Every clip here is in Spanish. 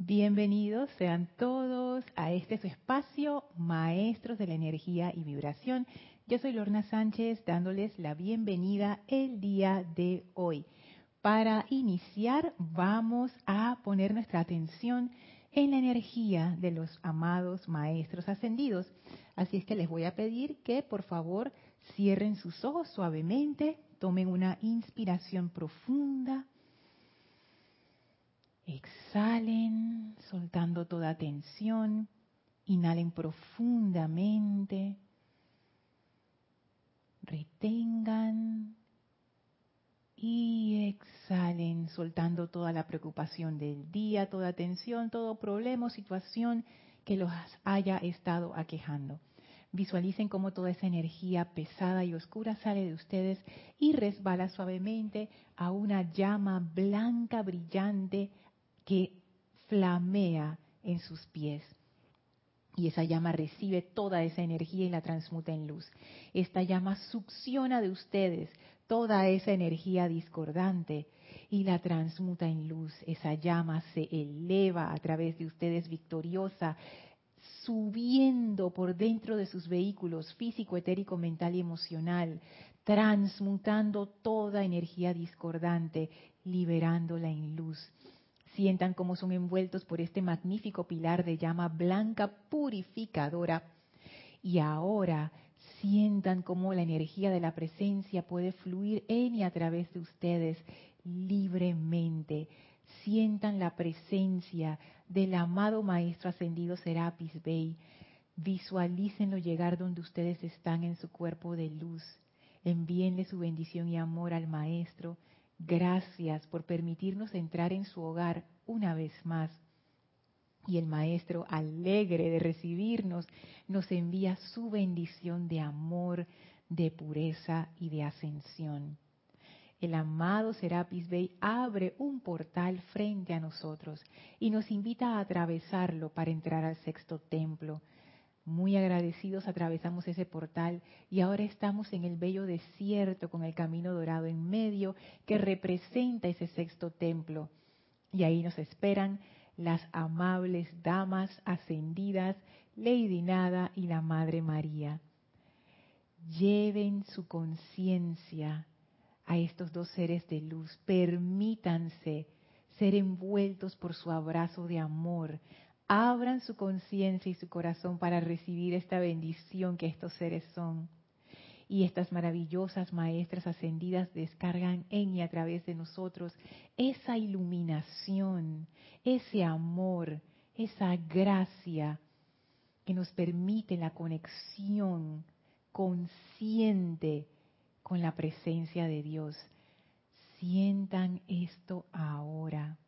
Bienvenidos sean todos a este su espacio, Maestros de la Energía y Vibración. Yo soy Lorna Sánchez dándoles la bienvenida el día de hoy. Para iniciar vamos a poner nuestra atención en la energía de los amados Maestros Ascendidos. Así es que les voy a pedir que por favor cierren sus ojos suavemente, tomen una inspiración profunda Exhalen, soltando toda tensión. Inhalen profundamente. Retengan. Y exhalen, soltando toda la preocupación del día, toda tensión, todo problema o situación que los haya estado aquejando. Visualicen cómo toda esa energía pesada y oscura sale de ustedes y resbala suavemente a una llama blanca brillante que flamea en sus pies. Y esa llama recibe toda esa energía y la transmuta en luz. Esta llama succiona de ustedes toda esa energía discordante y la transmuta en luz. Esa llama se eleva a través de ustedes victoriosa, subiendo por dentro de sus vehículos físico, etérico, mental y emocional, transmutando toda energía discordante, liberándola en luz sientan cómo son envueltos por este magnífico pilar de llama blanca purificadora. Y ahora sientan cómo la energía de la presencia puede fluir en y a través de ustedes libremente. Sientan la presencia del amado Maestro Ascendido Serapis Bey. Visualícenlo llegar donde ustedes están en su cuerpo de luz. Envíenle su bendición y amor al Maestro Gracias por permitirnos entrar en su hogar una vez más. Y el Maestro, alegre de recibirnos, nos envía su bendición de amor, de pureza y de ascensión. El amado Serapis Bey abre un portal frente a nosotros y nos invita a atravesarlo para entrar al sexto templo, muy agradecidos atravesamos ese portal y ahora estamos en el bello desierto con el camino dorado en medio que representa ese sexto templo. Y ahí nos esperan las amables damas ascendidas, Lady Nada y la Madre María. Lleven su conciencia a estos dos seres de luz, permítanse ser envueltos por su abrazo de amor, abran su conciencia y su corazón para recibir esta bendición que estos seres son. Y estas maravillosas maestras ascendidas descargan en y a través de nosotros esa iluminación, ese amor, esa gracia que nos permite la conexión consciente con la presencia de Dios. Sientan esto ahora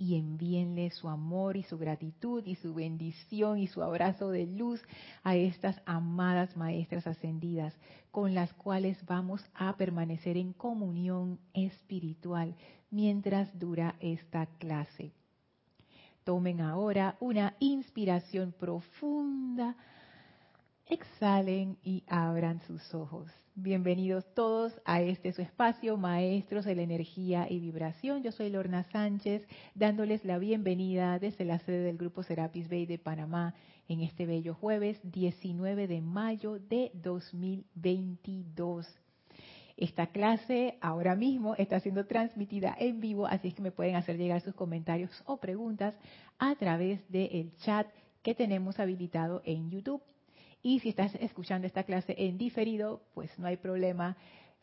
y envíenle su amor y su gratitud y su bendición y su abrazo de luz a estas amadas maestras ascendidas con las cuales vamos a permanecer en comunión espiritual mientras dura esta clase. Tomen ahora una inspiración profunda, exhalen y abran sus ojos. Bienvenidos todos a este su espacio, Maestros de la Energía y Vibración. Yo soy Lorna Sánchez, dándoles la bienvenida desde la sede del Grupo Serapis Bay de Panamá en este bello jueves 19 de mayo de 2022. Esta clase ahora mismo está siendo transmitida en vivo, así es que me pueden hacer llegar sus comentarios o preguntas a través del chat que tenemos habilitado en YouTube. Y si estás escuchando esta clase en diferido, pues no hay problema.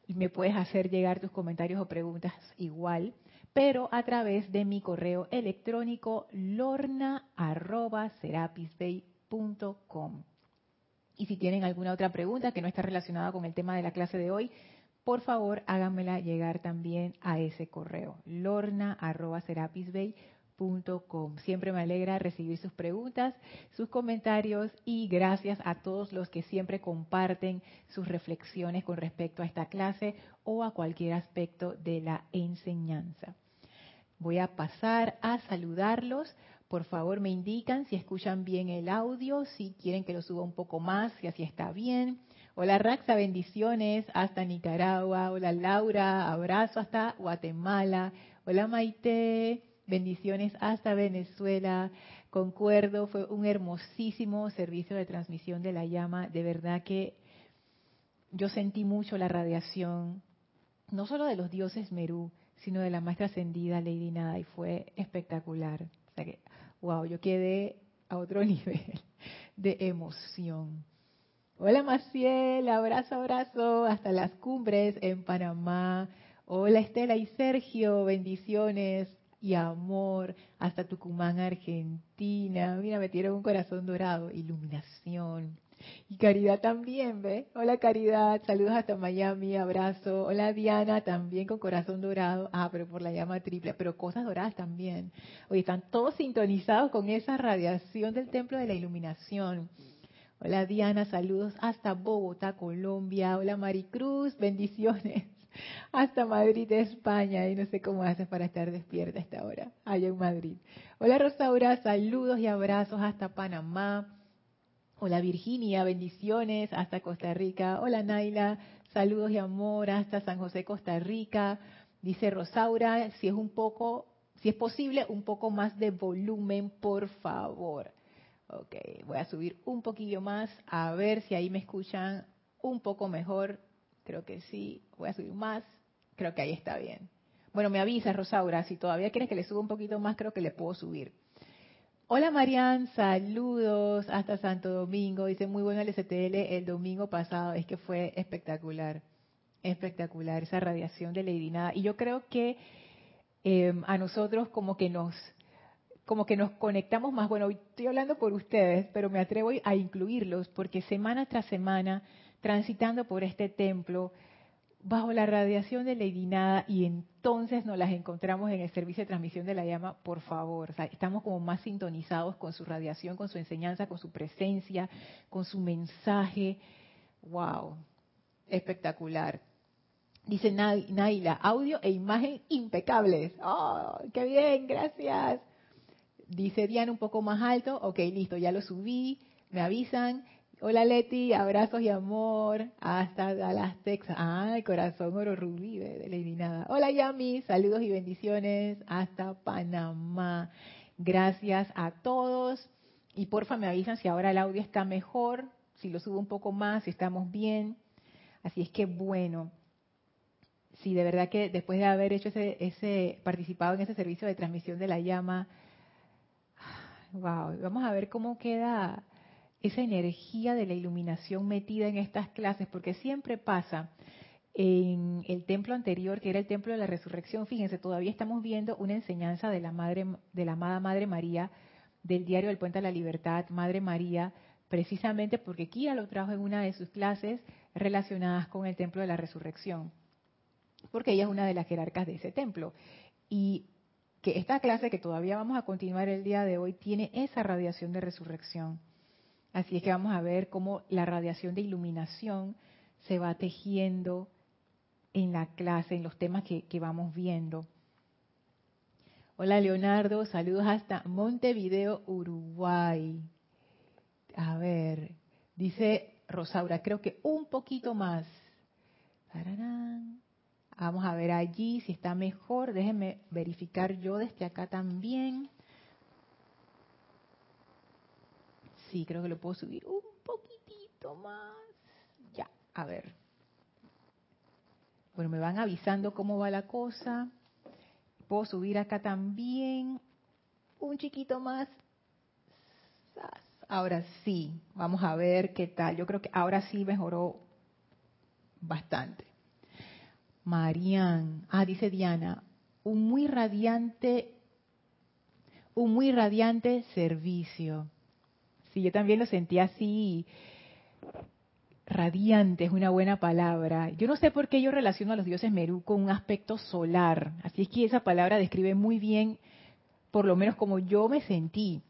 Me puedes hacer llegar tus comentarios o preguntas igual, pero a través de mi correo electrónico lorna.serapisbay.com. Y si tienen alguna otra pregunta que no está relacionada con el tema de la clase de hoy, por favor háganmela llegar también a ese correo, lorna.serapisbay.com Siempre me alegra recibir sus preguntas, sus comentarios y gracias a todos los que siempre comparten sus reflexiones con respecto a esta clase o a cualquier aspecto de la enseñanza. Voy a pasar a saludarlos. Por favor, me indican si escuchan bien el audio, si quieren que lo suba un poco más, si así está bien. Hola Raxa, bendiciones hasta Nicaragua. Hola Laura, abrazo hasta Guatemala. Hola Maite, bendiciones hasta Venezuela. Concuerdo, fue un hermosísimo servicio de transmisión de la llama. De verdad que yo sentí mucho la radiación, no solo de los dioses Merú, sino de la más trascendida Lady Nada, y fue espectacular. O sea que, wow, yo quedé a otro nivel de emoción. Hola Maciel, abrazo, abrazo, hasta las cumbres en Panamá. Hola Estela y Sergio, bendiciones y amor hasta Tucumán, Argentina. Mira, me tiene un corazón dorado, iluminación. Y Caridad también, ¿ve? Hola Caridad, saludos hasta Miami, abrazo. Hola Diana, también con corazón dorado. Ah, pero por la llama triple, pero cosas doradas también. Oye, están todos sintonizados con esa radiación del templo de la iluminación. Hola Diana, saludos hasta Bogotá, Colombia. Hola Maricruz, bendiciones. Hasta Madrid, España. Y no sé cómo haces para estar despierta a esta hora, allá en Madrid. Hola Rosaura, saludos y abrazos hasta Panamá. Hola Virginia, bendiciones hasta Costa Rica. Hola Naila, saludos y amor hasta San José, Costa Rica. Dice Rosaura, si es un poco, si es posible, un poco más de volumen, por favor. Ok, voy a subir un poquillo más a ver si ahí me escuchan un poco mejor. Creo que sí. Voy a subir más. Creo que ahí está bien. Bueno, me avisa Rosaura, si todavía quieres que le suba un poquito más, creo que le puedo subir. Hola Marian, saludos hasta Santo Domingo. Dice muy bueno el STL el domingo pasado, es que fue espectacular, espectacular esa radiación de Lady Nada. Y yo creo que em, a nosotros como que nos como que nos conectamos más. Bueno, estoy hablando por ustedes, pero me atrevo a incluirlos porque semana tras semana, transitando por este templo, bajo la radiación de Lady Nada y entonces nos las encontramos en el servicio de transmisión de la llama, por favor. estamos como más sintonizados con su radiación, con su enseñanza, con su presencia, con su mensaje. ¡Wow! Espectacular. Dice Naila, audio e imagen impecables. ¡Oh, qué bien! Gracias. Dice Diana un poco más alto. Ok, listo, ya lo subí. Me avisan. Hola Leti, abrazos y amor hasta Dallas, Texas. Ay, corazón oro rubí de Lady. Hola Yami, saludos y bendiciones hasta Panamá. Gracias a todos. Y porfa me avisan si ahora el audio está mejor, si lo subo un poco más, si estamos bien. Así es que bueno, si de verdad que después de haber hecho ese, ese participado en ese servicio de transmisión de la llama, wow, vamos a ver cómo queda esa energía de la iluminación metida en estas clases, porque siempre pasa en el templo anterior, que era el templo de la resurrección, fíjense, todavía estamos viendo una enseñanza de la madre, de la amada Madre María, del diario del Puente a la Libertad, Madre María, precisamente porque Kira lo trajo en una de sus clases relacionadas con el templo de la resurrección, porque ella es una de las jerarcas de ese templo. Y que esta clase que todavía vamos a continuar el día de hoy tiene esa radiación de resurrección. Así es que vamos a ver cómo la radiación de iluminación se va tejiendo en la clase, en los temas que, vamos viendo. Hola Leonardo, saludos hasta Montevideo, Uruguay. A ver, dice Rosaura, creo que un poquito más. Vamos a ver allí si está mejor. Déjenme verificar yo desde acá también. Sí, creo que lo puedo subir un poquitito más. Ya, a ver. Bueno, me van avisando cómo va la cosa. Puedo subir acá también un chiquito más. Ahora sí, vamos a ver qué tal. Yo creo que ahora sí mejoró bastante. Marian, ah, dice Diana, un muy radiante, un muy radiante servicio yo también lo sentí así, radiante es una buena palabra. Yo no sé por qué yo relaciono a los dioses Merú con un aspecto solar, así es que esa palabra describe muy bien, por lo menos como yo me sentí.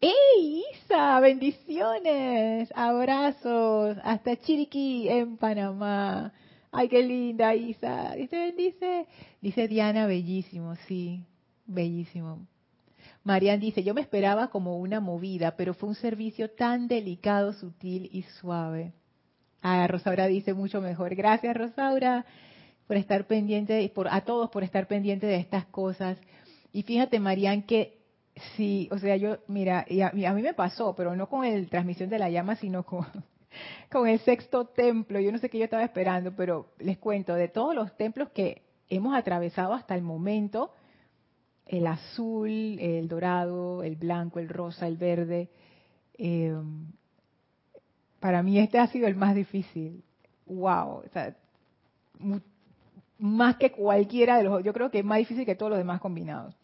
¡Ey, Isa! ¡Bendiciones! Abrazos. Hasta Chiriquí, en Panamá. ¡Ay, qué linda, Isa! Dice, bendice. Dice Diana, bellísimo, sí. Bellísimo. Marian dice, yo me esperaba como una movida, pero fue un servicio tan delicado, sutil y suave. Ah, Rosaura dice mucho mejor. Gracias, Rosaura, por estar pendiente, por, a todos por estar pendiente de estas cosas. Y fíjate, Marian, que sí, o sea, yo, mira, y a, mí me pasó, pero no con el transmisión de la llama, sino con, con el sexto templo. Yo no sé qué yo estaba esperando, pero les cuento, de todos los templos que hemos atravesado hasta el momento, el azul, el dorado, el blanco, el rosa, el verde, eh, para mí este ha sido el más difícil. ¡Wow! O sea, más que cualquiera de los yo creo que es más difícil que todos los demás combinados.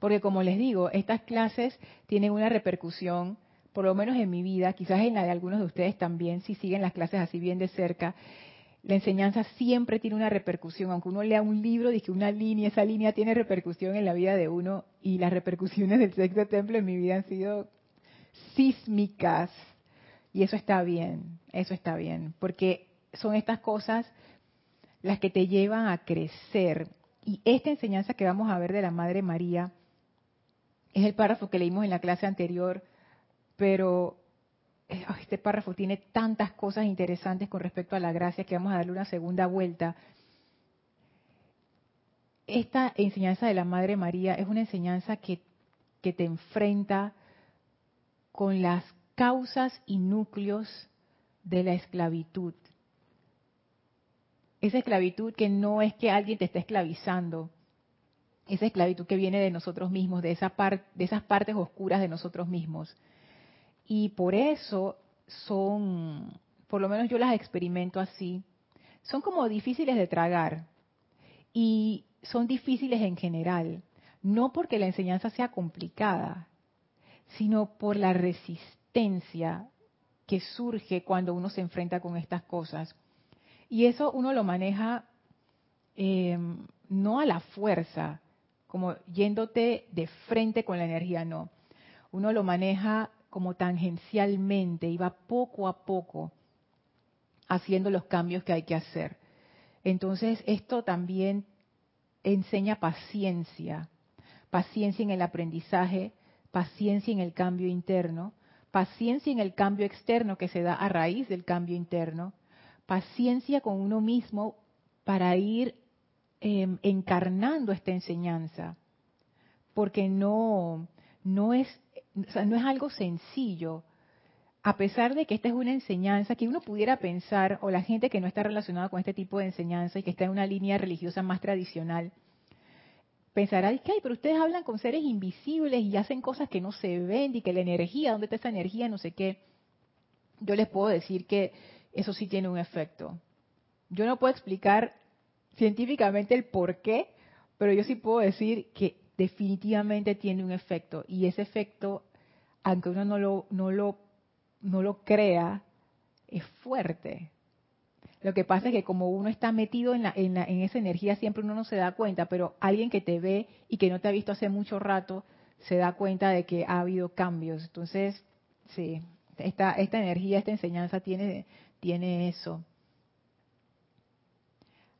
Porque como les digo, estas clases tienen una repercusión, por lo menos en mi vida, quizás en la de algunos de ustedes también, si siguen las clases así bien de cerca, la enseñanza siempre tiene una repercusión, aunque uno lea un libro, dice una línea, esa línea tiene repercusión en la vida de uno. Y las repercusiones del sexto templo en mi vida han sido sísmicas. Y eso está bien, eso está bien, porque son estas cosas las que te llevan a crecer. Y esta enseñanza que vamos a ver de la Madre María es el párrafo que leímos en la clase anterior, pero este párrafo tiene tantas cosas interesantes con respecto a la gracia que vamos a darle una segunda vuelta. Esta enseñanza de la Madre María es una enseñanza que, que te enfrenta con las causas y núcleos de la esclavitud. Esa esclavitud que no es que alguien te esté esclavizando, esa esclavitud que viene de nosotros mismos, de, esa de esas partes oscuras de nosotros mismos. Y por eso son, por lo menos yo las experimento así, son como difíciles de tragar y son difíciles en general, no porque la enseñanza sea complicada, sino por la resistencia que surge cuando uno se enfrenta con estas cosas. Y eso uno lo maneja eh, no a la fuerza, como yéndote de frente con la energía, no. Uno lo maneja como tangencialmente y va poco a poco haciendo los cambios que hay que hacer. Entonces, esto también enseña paciencia, paciencia en el aprendizaje, paciencia en el cambio interno, paciencia en el cambio externo que se da a raíz del cambio interno, paciencia con uno mismo para ir em, encarnando esta enseñanza, porque no, no, es, no es algo sencillo. A pesar de que esta es una enseñanza que uno pudiera pensar, o la gente que no está relacionada con este tipo de enseñanza y que está en una línea religiosa más tradicional, pensará, que, ay, pero ustedes hablan con seres invisibles y hacen cosas que no se ven y que la energía, ¿dónde está esa energía? No sé qué. Yo les puedo decir que eso sí tiene un efecto. Yo no puedo explicar científicamente el por qué, pero yo sí puedo decir que definitivamente tiene un efecto y ese efecto, aunque uno no lo, no lo, no lo crea, es fuerte. Lo que pasa es que como uno está metido en, la, en, en esa energía, siempre uno no se da cuenta, pero alguien que te ve y que no te ha visto hace mucho rato, se da cuenta de que ha habido cambios. Entonces, sí, esta, esta energía, esta enseñanza tiene, tiene eso.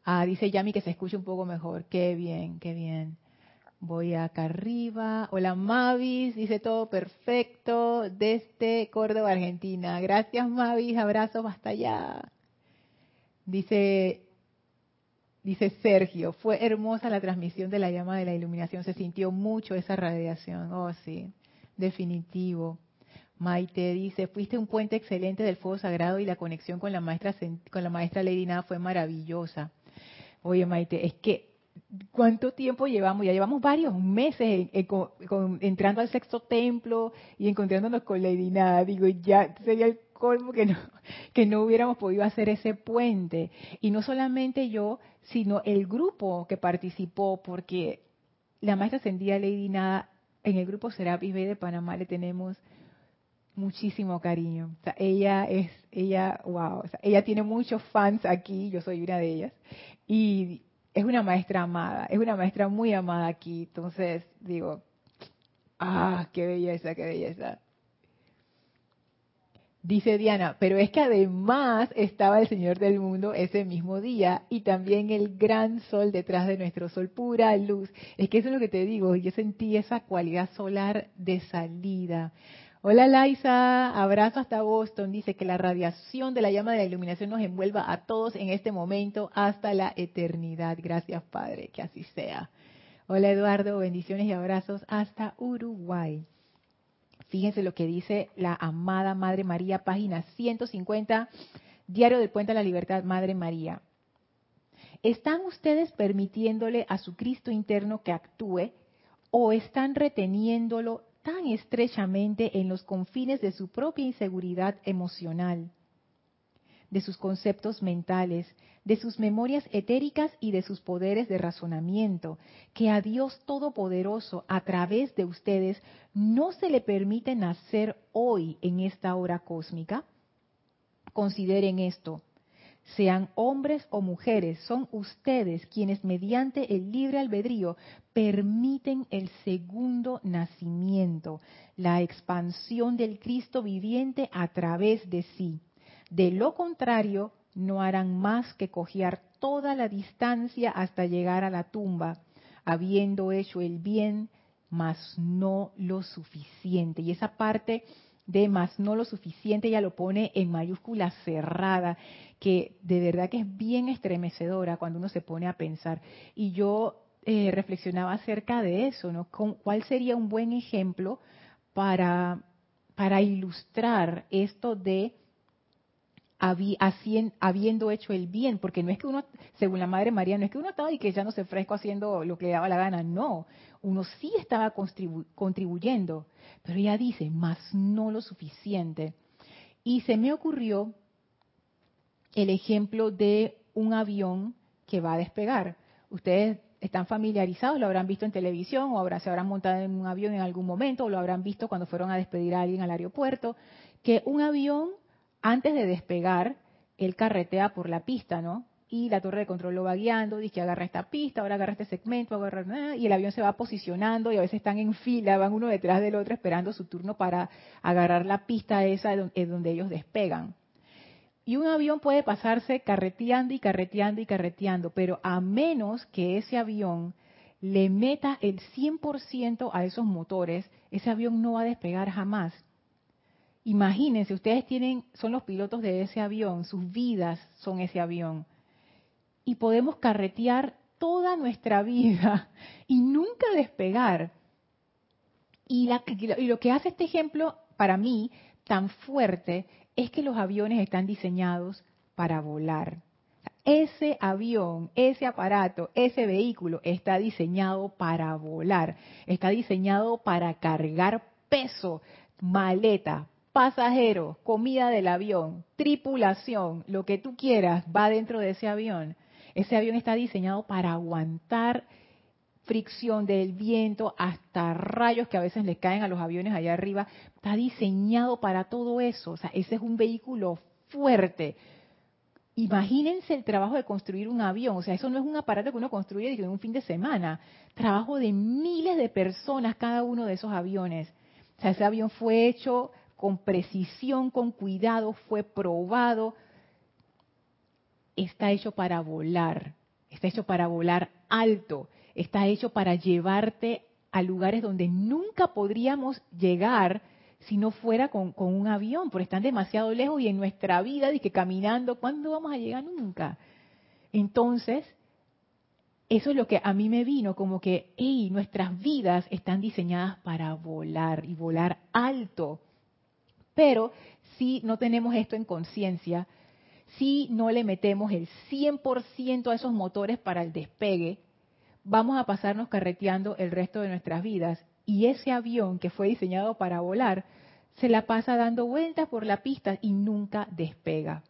Ah, dice Yami que se escuche un poco mejor. Qué bien, qué bien. Voy acá arriba. Hola Mavis, dice todo perfecto desde Córdoba, Argentina. Gracias Mavis, abrazos hasta allá. Dice dice Sergio, fue hermosa la transmisión de la llama de la iluminación, se sintió mucho esa radiación. Oh, sí, definitivo. Maite dice, fuiste un puente excelente del fuego sagrado y la conexión con la maestra con la maestra Lady Nada fue maravillosa. Oye, Maite, es que ¿cuánto tiempo llevamos? Ya llevamos varios meses entrando al sexto templo y encontrándonos con Lady Nada. Digo, ya sería el colmo que no, que no hubiéramos podido hacer ese puente. Y no solamente yo, sino el grupo que participó, porque la maestra ascendida Lady Nada, en el grupo Serapis B de Panamá le tenemos muchísimo cariño. O sea, ella es, ella, wow, ella tiene muchos fans aquí, yo soy una de ellas, y es una maestra amada, es una maestra muy amada aquí. Entonces, digo, ah, qué belleza, qué belleza. Dice Diana, pero es que además estaba el Señor del mundo ese mismo día y también el gran sol detrás de nuestro sol, pura luz. Es que eso es lo que te digo, yo sentí esa cualidad solar de salida. Hola Laisa, abrazo hasta Boston. Dice que la radiación de la llama de la iluminación nos envuelva a todos en este momento hasta la eternidad. Gracias Padre, que así sea. Hola Eduardo, bendiciones y abrazos hasta Uruguay. Fíjense lo que dice la amada Madre María, página 150, Diario del Puente a la Libertad, Madre María. ¿Están ustedes permitiéndole a su Cristo interno que actúe o están reteniéndolo tan estrechamente en los confines de su propia inseguridad emocional, de sus conceptos mentales, de sus memorias etéricas y de sus poderes de razonamiento, que a Dios Todopoderoso a través de ustedes no se le permite nacer hoy en esta hora cósmica? Consideren esto sean hombres o mujeres, son ustedes quienes mediante el libre albedrío permiten el segundo nacimiento, la expansión del Cristo viviente a través de sí. De lo contrario, no harán más que cojear toda la distancia hasta llegar a la tumba, habiendo hecho el bien, mas no lo suficiente. Y esa parte de más no lo suficiente, ella lo pone en mayúscula cerrada, que de verdad que es bien estremecedora cuando uno se pone a pensar. Y yo eh, reflexionaba acerca de eso, ¿no? ¿Cuál sería un buen ejemplo para, para ilustrar esto de habiendo hecho el bien, porque no es que uno, según la Madre María, no es que uno estaba y que ya no se fresco haciendo lo que le daba la gana, no, uno sí estaba contribuyendo, pero ella dice, más no lo suficiente. Y se me ocurrió el ejemplo de un avión que va a despegar. Ustedes están familiarizados, lo habrán visto en televisión o se habrán montado en un avión en algún momento o lo habrán visto cuando fueron a despedir a alguien al aeropuerto, que un avión antes de despegar, él carretea por la pista, ¿no? Y la torre de control lo va guiando, dice que agarra esta pista, ahora agarra este segmento, agarra, y el avión se va posicionando y a veces están en fila, van uno detrás del otro esperando su turno para agarrar la pista esa donde ellos despegan. Y un avión puede pasarse carreteando y carreteando y carreteando, pero a menos que ese avión le meta el 100% a esos motores, ese avión no va a despegar jamás. Imagínense, ustedes tienen, son los pilotos de ese avión, sus vidas son ese avión. Y podemos carretear toda nuestra vida y nunca despegar. Y, lo que hace este ejemplo para mí tan fuerte es que los aviones están diseñados para volar. Ese avión, ese aparato, ese vehículo está diseñado para volar, está diseñado para cargar peso, maleta, pasajeros, comida del avión, tripulación, lo que tú quieras va dentro de ese avión. Ese avión está diseñado para aguantar fricción del viento, hasta rayos que a veces le caen a los aviones allá arriba. Está diseñado para todo eso. O sea, ese es un vehículo fuerte. Imagínense el trabajo de construir un avión. O sea, eso no es un aparato que uno construye en un fin de semana. Trabajo de miles de personas cada uno de esos aviones. O sea, ese avión fue hecho con precisión, con cuidado, fue probado. Está hecho para volar, está hecho para volar alto, está hecho para llevarte a lugares donde nunca podríamos llegar si no fuera con, un avión, porque están demasiado lejos y en nuestra vida, de que caminando, ¿cuándo vamos a llegar nunca? Entonces, eso es lo que a mí me vino, como que, hey, nuestras vidas están diseñadas para volar y volar alto. Pero si no tenemos esto en conciencia, si no le metemos el 100% a esos motores para el despegue, vamos a pasarnos carreteando el resto de nuestras vidas. Y ese avión que fue diseñado para volar, se la pasa dando vueltas por la pista y nunca despega.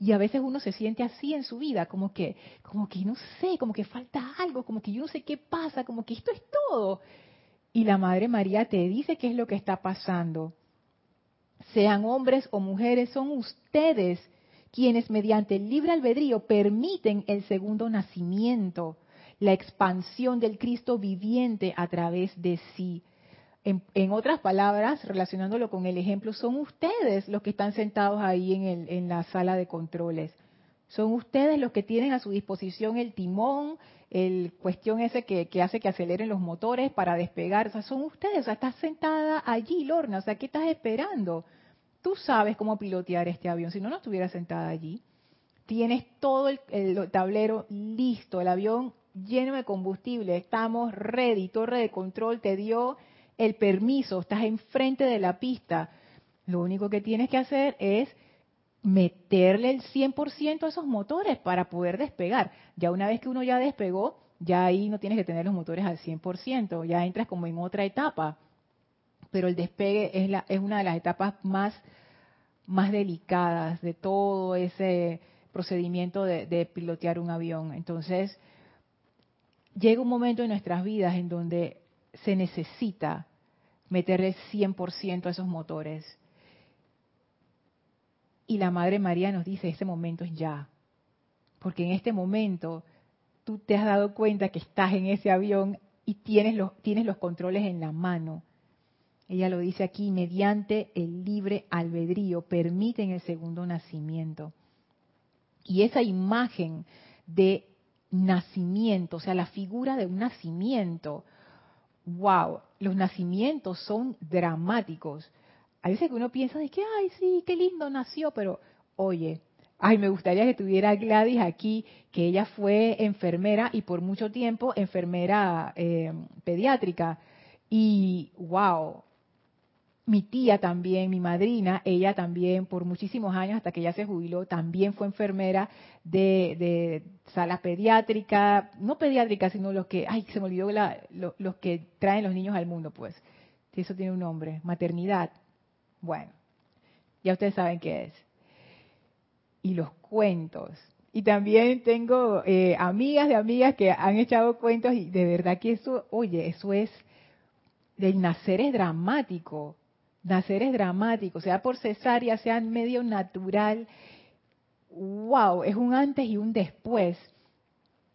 Y a veces uno se siente así en su vida, como que, como que no sé, como que falta algo, como que yo no sé qué pasa, como que esto es todo. Y la Madre María te dice qué es lo que está pasando sean hombres o mujeres, son ustedes quienes mediante el libre albedrío permiten el segundo nacimiento, la expansión del Cristo viviente a través de sí. En, otras palabras, relacionándolo con el ejemplo, son ustedes los que están sentados ahí en, en la sala de controles. Son ustedes los que tienen a su disposición el timón, el cuestión ese que, hace que aceleren los motores para despegar. O sea, son ustedes. O sea, estás sentada allí, Lorna. O sea, ¿qué estás esperando? Tú sabes cómo pilotear este avión. Si no, no estuviera sentada allí. Tienes todo el, tablero listo. El avión lleno de combustible, estamos ready, torre de control te dio el permiso, estás enfrente de la pista. Lo único que tienes que hacer es meterle el 100% a esos motores para poder despegar. Ya una vez que uno ya despegó, ya ahí no tienes que tener los motores al 100%, ya entras como en otra etapa. Pero el despegue es, la, es una de las etapas más, más delicadas de todo ese procedimiento de, de pilotear un avión. Entonces, llega un momento en nuestras vidas en donde se necesita meterle 100% a esos motores. Y la Madre María nos dice, ese momento es ya. Porque en este momento tú te has dado cuenta que estás en ese avión y tienes los, tienes los controles en la mano. Ella lo dice aquí, mediante el libre albedrío, permiten el segundo nacimiento. Y esa imagen de nacimiento, o sea, la figura de un nacimiento, wow, los nacimientos son dramáticos. A veces que uno piensa de que, ay, sí, qué lindo nació, pero oye, ay, me gustaría que tuviera Gladys aquí, que ella fue enfermera y por mucho tiempo enfermera eh, pediátrica. Y wow, mi tía también, mi madrina, ella también por muchísimos años hasta que ella se jubiló, también fue enfermera de, de sala pediátrica, no pediátrica, sino los que, ay, se me olvidó los que traen los niños al mundo, pues. Eso tiene un nombre, maternidad. Bueno, ya ustedes saben qué es. Y los cuentos. Y también tengo eh, amigas de amigas que han echado cuentos y de verdad que eso, oye, eso es, del nacer es dramático Nacer es dramático, sea por cesárea, sea en medio natural. ¡Wow! Es un antes y un después.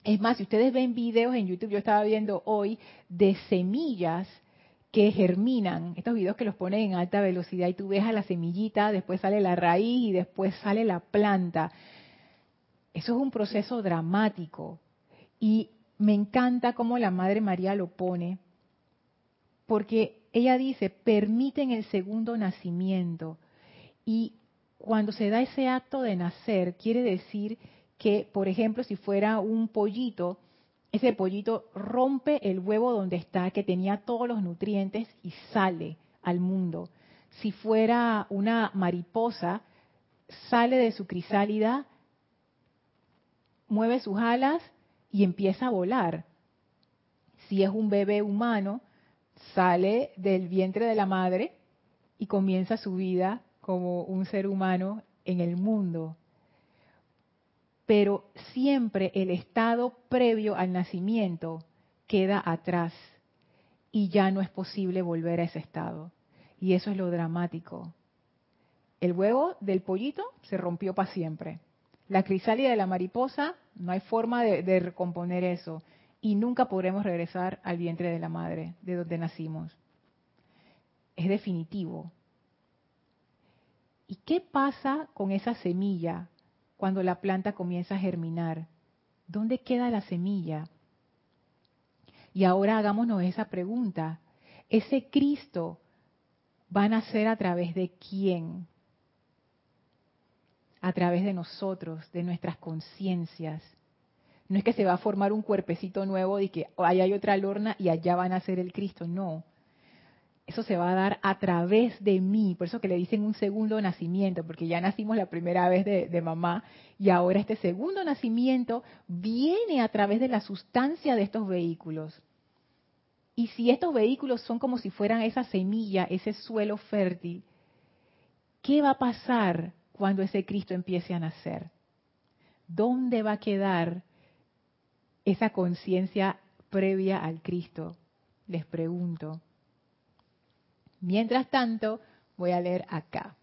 Es más, si ustedes ven videos en YouTube, yo estaba viendo hoy de semillas que germinan, estos videos que los ponen en alta velocidad y tú ves a la semillita, después sale la raíz y después sale la planta. Eso es un proceso dramático y me encanta cómo la Madre María lo pone, porque ella dice, permiten el segundo nacimiento. Y cuando se da ese acto de nacer, quiere decir que, por ejemplo, si fuera un pollito, ese pollito rompe el huevo donde está, que tenía todos los nutrientes, y sale al mundo. Si fuera una mariposa, sale de su crisálida, mueve sus alas y empieza a volar. Si es un bebé humano, sale del vientre de la madre y comienza su vida como un ser humano en el mundo. Pero siempre el estado previo al nacimiento queda atrás y ya no es posible volver a ese estado. Y eso es lo dramático. El huevo del pollito se rompió para siempre. La crisálida de la mariposa, no hay forma de, de recomponer eso y nunca podremos regresar al vientre de la madre, de donde nacimos. Es definitivo. ¿Y qué pasa con esa semilla cuando la planta comienza a germinar? ¿Dónde queda la semilla? Y ahora hagámonos esa pregunta. ¿Ese Cristo va a nacer a través de quién? A través de nosotros, de nuestras conciencias no es que se va a formar un cuerpecito nuevo y que ahí hay otra lorna y allá van a ser el Cristo, no. Eso se va a dar a través de mí, por eso que le dicen un segundo nacimiento, porque ya nacimos la primera vez de, de mamá y ahora este segundo nacimiento viene a través de la sustancia de estos vehículos. Y si estos vehículos son como si fueran esa semilla, ese suelo fértil, ¿qué va a pasar cuando ese Cristo empiece a nacer? ¿Dónde va a quedar esa conciencia previa al Cristo? Les pregunto. Mientras tanto, voy a leer acá.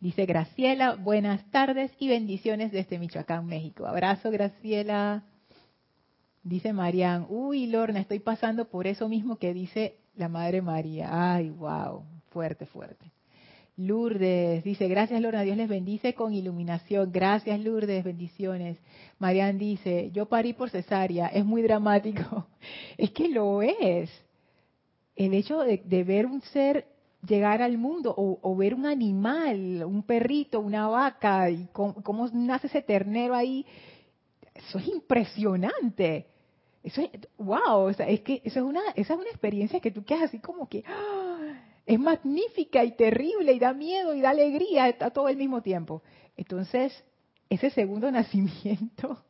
Dice Graciela, buenas tardes y bendiciones desde Michoacán, México. Abrazo, Graciela. Dice Marian, uy, Lorna, estoy pasando por eso mismo que dice la Madre María. Ay, wow, fuerte, fuerte. Lourdes dice, gracias Lorna, Dios les bendice con iluminación. Gracias Lourdes, bendiciones. Marian dice, yo parí por cesárea, es muy dramático. Es que lo es. El hecho de, ver un ser llegar al mundo o, ver un animal, un perrito, una vaca, y cómo, nace ese ternero ahí, eso es impresionante. Eso es, wow, es que eso es una, esa es una experiencia que tú quedas así como que ¡ah! es magnífica y terrible y da miedo y da alegría a todo el mismo tiempo. Entonces, ese segundo nacimiento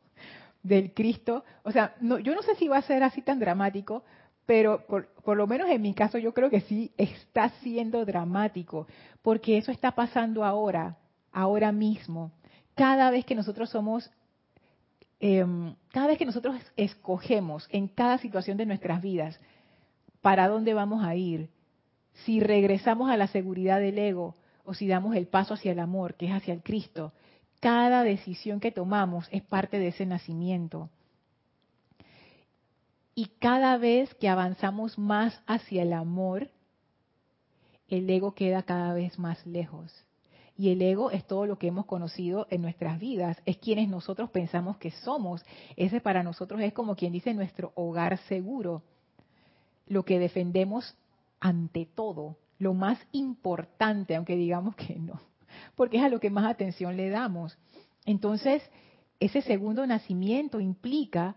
del Cristo, o sea, no, yo no sé si va a ser así tan dramático, pero por, por, lo menos en mi caso yo creo que sí está siendo dramático, porque eso está pasando ahora, ahora mismo. Cada vez que nosotros somos, em, cada vez que nosotros escogemos en cada situación de nuestras vidas para dónde vamos a ir, si regresamos a la seguridad del ego o si damos el paso hacia el amor, que es hacia el Cristo, cada decisión que tomamos es parte de ese nacimiento. Y cada vez que avanzamos más hacia el amor, el ego queda cada vez más lejos. Y el ego es todo lo que hemos conocido en nuestras vidas, es quienes nosotros pensamos que somos. Ese para nosotros es como quien dice nuestro hogar seguro, lo que defendemos ante todo, lo más importante, aunque digamos que no porque es a lo que más atención le damos. Entonces, ese segundo nacimiento implica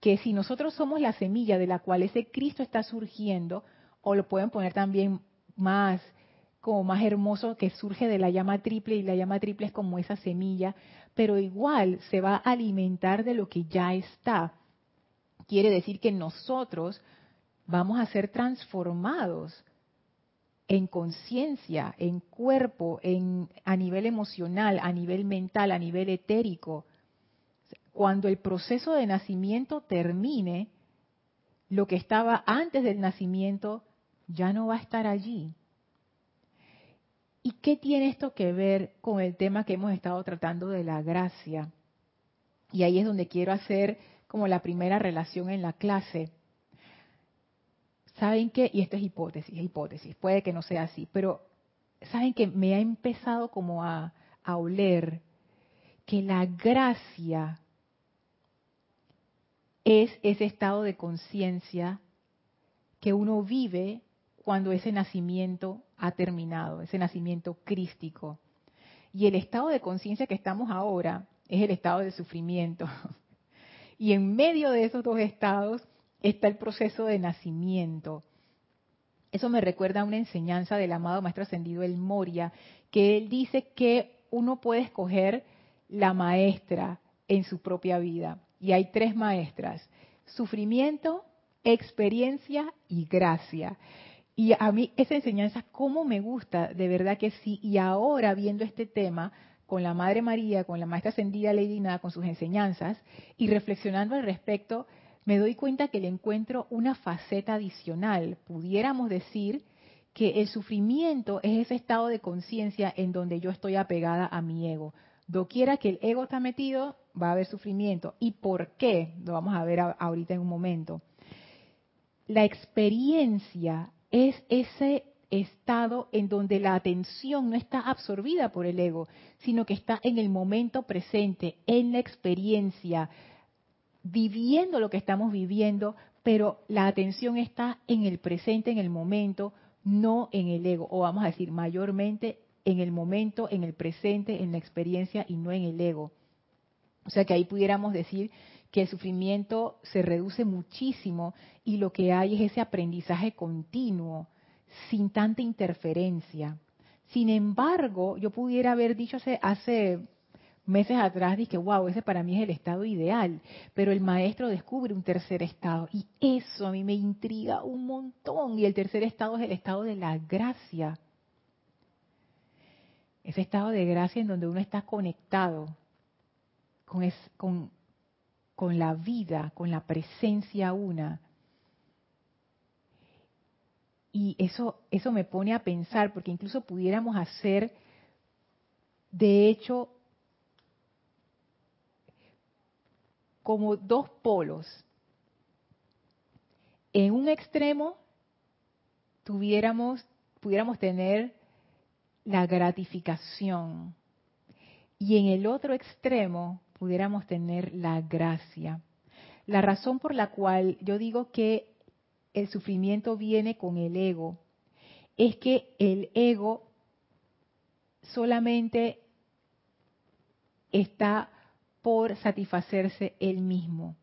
que si nosotros somos la semilla de la cual ese Cristo está surgiendo, o lo pueden poner también más como más hermoso que surge de la llama triple y la llama triple es como esa semilla, pero igual se va a alimentar de lo que ya está. Quiere decir que nosotros vamos a ser transformados en conciencia, en cuerpo, en, a nivel emocional, a nivel mental, a nivel etérico. Cuando el proceso de nacimiento termine, lo que estaba antes del nacimiento ya no va a estar allí. ¿Y qué tiene esto que ver con el tema que hemos estado tratando de la gracia? Y ahí es donde quiero hacer como la primera relación en la clase. ¿Saben qué? Y esto es hipótesis, hipótesis, puede que no sea así, pero ¿saben que me ha empezado como a, a oler que la gracia es ese estado de conciencia que uno vive cuando ese nacimiento ha terminado, ese nacimiento crístico. Y el estado de conciencia que estamos ahora es el estado de sufrimiento. Y en medio de esos dos estados está el proceso de nacimiento. Eso me recuerda a una enseñanza del amado Maestro Ascendido El Moria, que él dice que uno puede escoger la maestra en su propia vida. Y hay tres maestras, sufrimiento, experiencia y gracia. Y a mí esa enseñanza, cómo me gusta, de verdad que sí. Y ahora viendo este tema con la Madre María, con la Maestra Ascendida Lady Nada, con sus enseñanzas, y reflexionando al respecto, me doy cuenta que le encuentro una faceta adicional. Pudiéramos decir que el sufrimiento es ese estado de conciencia en donde yo estoy apegada a mi ego. Doquiera que el ego está metido, va a haber sufrimiento. ¿Y por qué? Lo vamos a ver ahorita en un momento. La experiencia es ese estado en donde la atención no está absorbida por el ego, sino que está en el momento presente, en la experiencia, viviendo lo que estamos viviendo, pero la atención está en el presente, en el momento, no en el ego, o vamos a decir mayormente en el momento, en el presente, en la experiencia y no en el ego. O sea que ahí pudiéramos decir que el sufrimiento se reduce muchísimo y lo que hay es ese aprendizaje continuo, sin tanta interferencia. Sin embargo, yo pudiera haber dicho hace, meses atrás dije, wow, ese para mí es el estado ideal, pero el maestro descubre un tercer estado y eso a mí me intriga un montón y el tercer estado es el estado de la gracia. Ese estado de gracia en donde uno está conectado con, con, con la vida, con la presencia una. Y eso, eso me pone a pensar, porque incluso pudiéramos hacer, de hecho, como dos polos. En un extremo tuviéramos, pudiéramos tener la gratificación y en el otro extremo pudiéramos tener la gracia. La razón por la cual yo digo que el sufrimiento viene con el ego es que el ego solamente está por satisfacerse él mismo.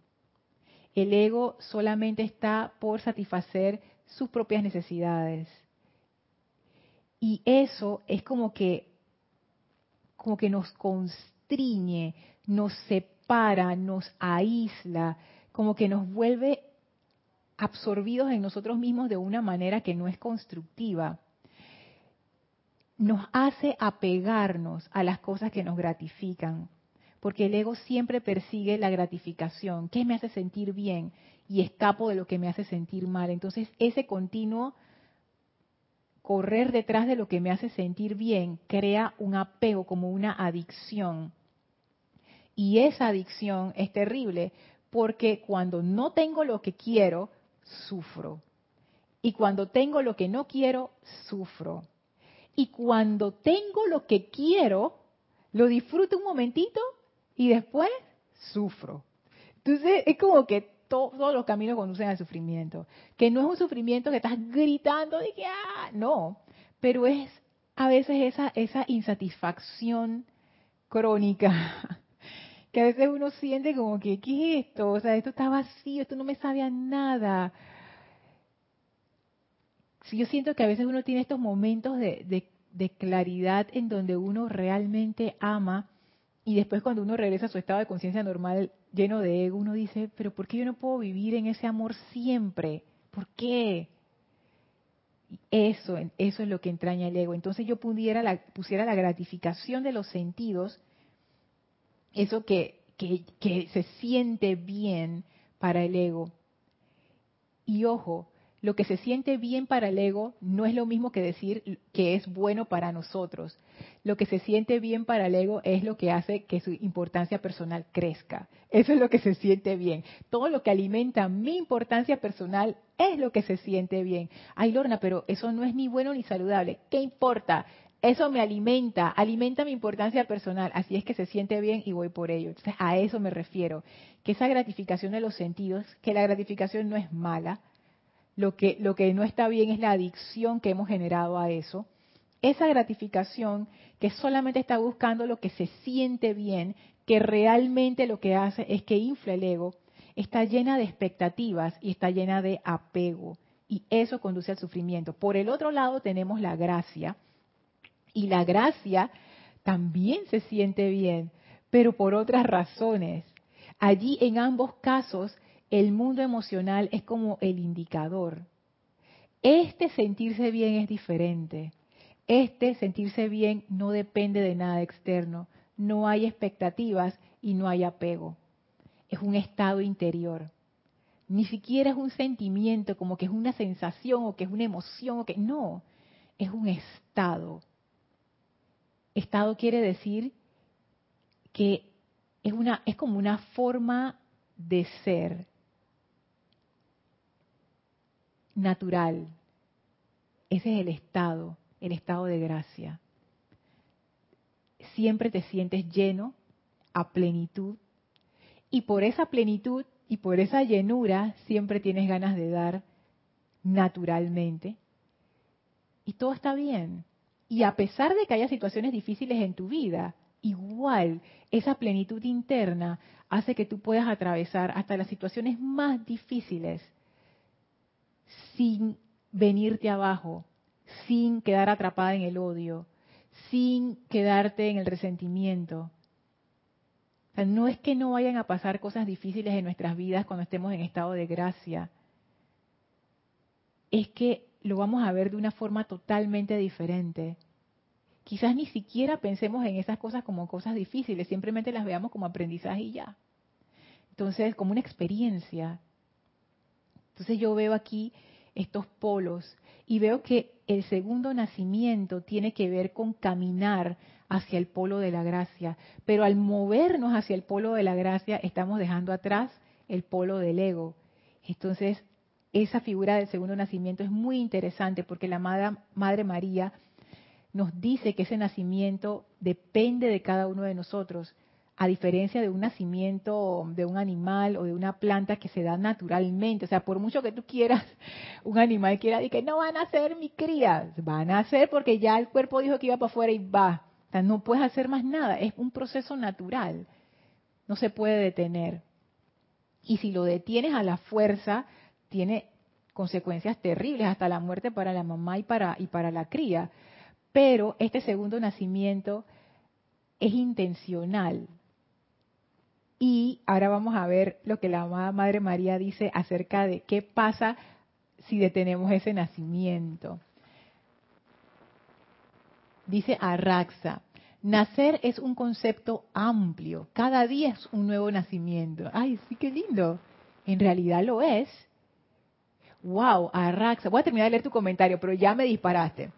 el ego solamente está por satisfacer sus propias necesidades. Y eso es como que, como que nos constriñe, nos separa, nos aísla, como que nos vuelve absorbidos en nosotros mismos de una manera que no es constructiva. Nos hace apegarnos a las cosas que nos gratifican, porque el ego siempre persigue la gratificación, qué me hace sentir bien y escapo de lo que me hace sentir mal. Entonces, ese continuo correr detrás de lo que me hace sentir bien crea un apego como una adicción. Y esa adicción es terrible porque cuando no tengo lo que quiero, sufro. Y cuando tengo lo que no quiero, sufro. Y cuando tengo lo que quiero, lo disfruto un momentito y después sufro. Entonces es como que todos los caminos conducen al sufrimiento. Que no es un sufrimiento que estás gritando de que, ah, no. Pero es a veces esa, esa insatisfacción crónica que a veces uno siente como que, ¿qué es esto? O sea, esto está vacío, esto no me sabe a nada. yo siento que a veces uno tiene estos momentos de, de claridad en donde uno realmente ama y después cuando uno regresa a su estado de conciencia normal lleno de ego, uno dice, pero ¿por qué yo no puedo vivir en ese amor siempre? ¿Por qué? Eso, eso es lo que entraña el ego. Entonces yo pudiera la, pusiera la gratificación de los sentidos eso que, se siente bien para el ego. Y ojo, lo que se siente bien para el ego no es lo mismo que decir que es bueno para nosotros. Lo que se siente bien para el ego es lo que hace que su importancia personal crezca. Eso es lo que se siente bien. Todo lo que alimenta mi importancia personal es lo que se siente bien. Ay, Lorna, pero eso no es ni bueno ni saludable. ¿Qué importa? Eso me alimenta, alimenta mi importancia personal, así es que se siente bien y voy por ello. Entonces, a eso me refiero, que esa gratificación de los sentidos, que la gratificación no es mala, lo que, lo que no está bien es la adicción que hemos generado a eso. Esa gratificación que solamente está buscando lo que se siente bien, que realmente lo que hace es que infla el ego, está llena de expectativas y está llena de apego. Y eso conduce al sufrimiento. Por el otro lado tenemos la gracia, y la gracia también se siente bien, pero por otras razones. Allí en ambos casos el mundo emocional es como el indicador. Este sentirse bien es diferente. Este sentirse bien no depende de nada externo. No hay expectativas y no hay apego. Es un estado interior. Ni siquiera es un sentimiento como que es una sensación o que es una emoción o que no, es un estado Estado quiere decir que es, una, es como una forma de ser natural. Ese es el estado, el estado de gracia. Siempre te sientes lleno, a plenitud, y por esa plenitud y por esa llenura siempre tienes ganas de dar naturalmente. Y todo está bien. Y a pesar de que haya situaciones difíciles en tu vida, igual esa plenitud interna hace que tú puedas atravesar hasta las situaciones más difíciles sin venirte abajo, sin quedar atrapada en el odio, sin quedarte en el resentimiento. O sea, no es que no vayan a pasar cosas difíciles en nuestras vidas cuando estemos en estado de gracia, es que lo vamos a ver de una forma totalmente diferente. Quizás ni siquiera pensemos en esas cosas como cosas difíciles, simplemente las veamos como aprendizaje y ya. Entonces, como una experiencia. Entonces yo veo aquí estos polos y veo que el segundo nacimiento tiene que ver con caminar hacia el polo de la gracia, pero al movernos hacia el polo de la gracia estamos dejando atrás el polo del ego. Entonces, esa figura del segundo nacimiento es muy interesante porque la Madre María nos dice que ese nacimiento depende de cada uno de nosotros, a diferencia de un nacimiento de un animal o de una planta que se da naturalmente. O sea, por mucho que tú quieras, un animal quiera decir que no van a ser mi cría, van a ser porque ya el cuerpo dijo que iba para afuera y va. O sea, no puedes hacer más nada, es un proceso natural, no se puede detener. Y si lo detienes a la fuerza, tiene consecuencias terribles, hasta la muerte para la mamá y para, y para la cría. Pero este segundo nacimiento es intencional. Y ahora vamos a ver lo que la amada Madre María dice acerca de qué pasa si detenemos ese nacimiento. Dice Arraxa, nacer es un concepto amplio, cada día es un nuevo nacimiento. Ay, sí, qué lindo. En realidad lo es. Wow, Arraxa, voy a terminar de leer tu comentario, pero ya me disparaste.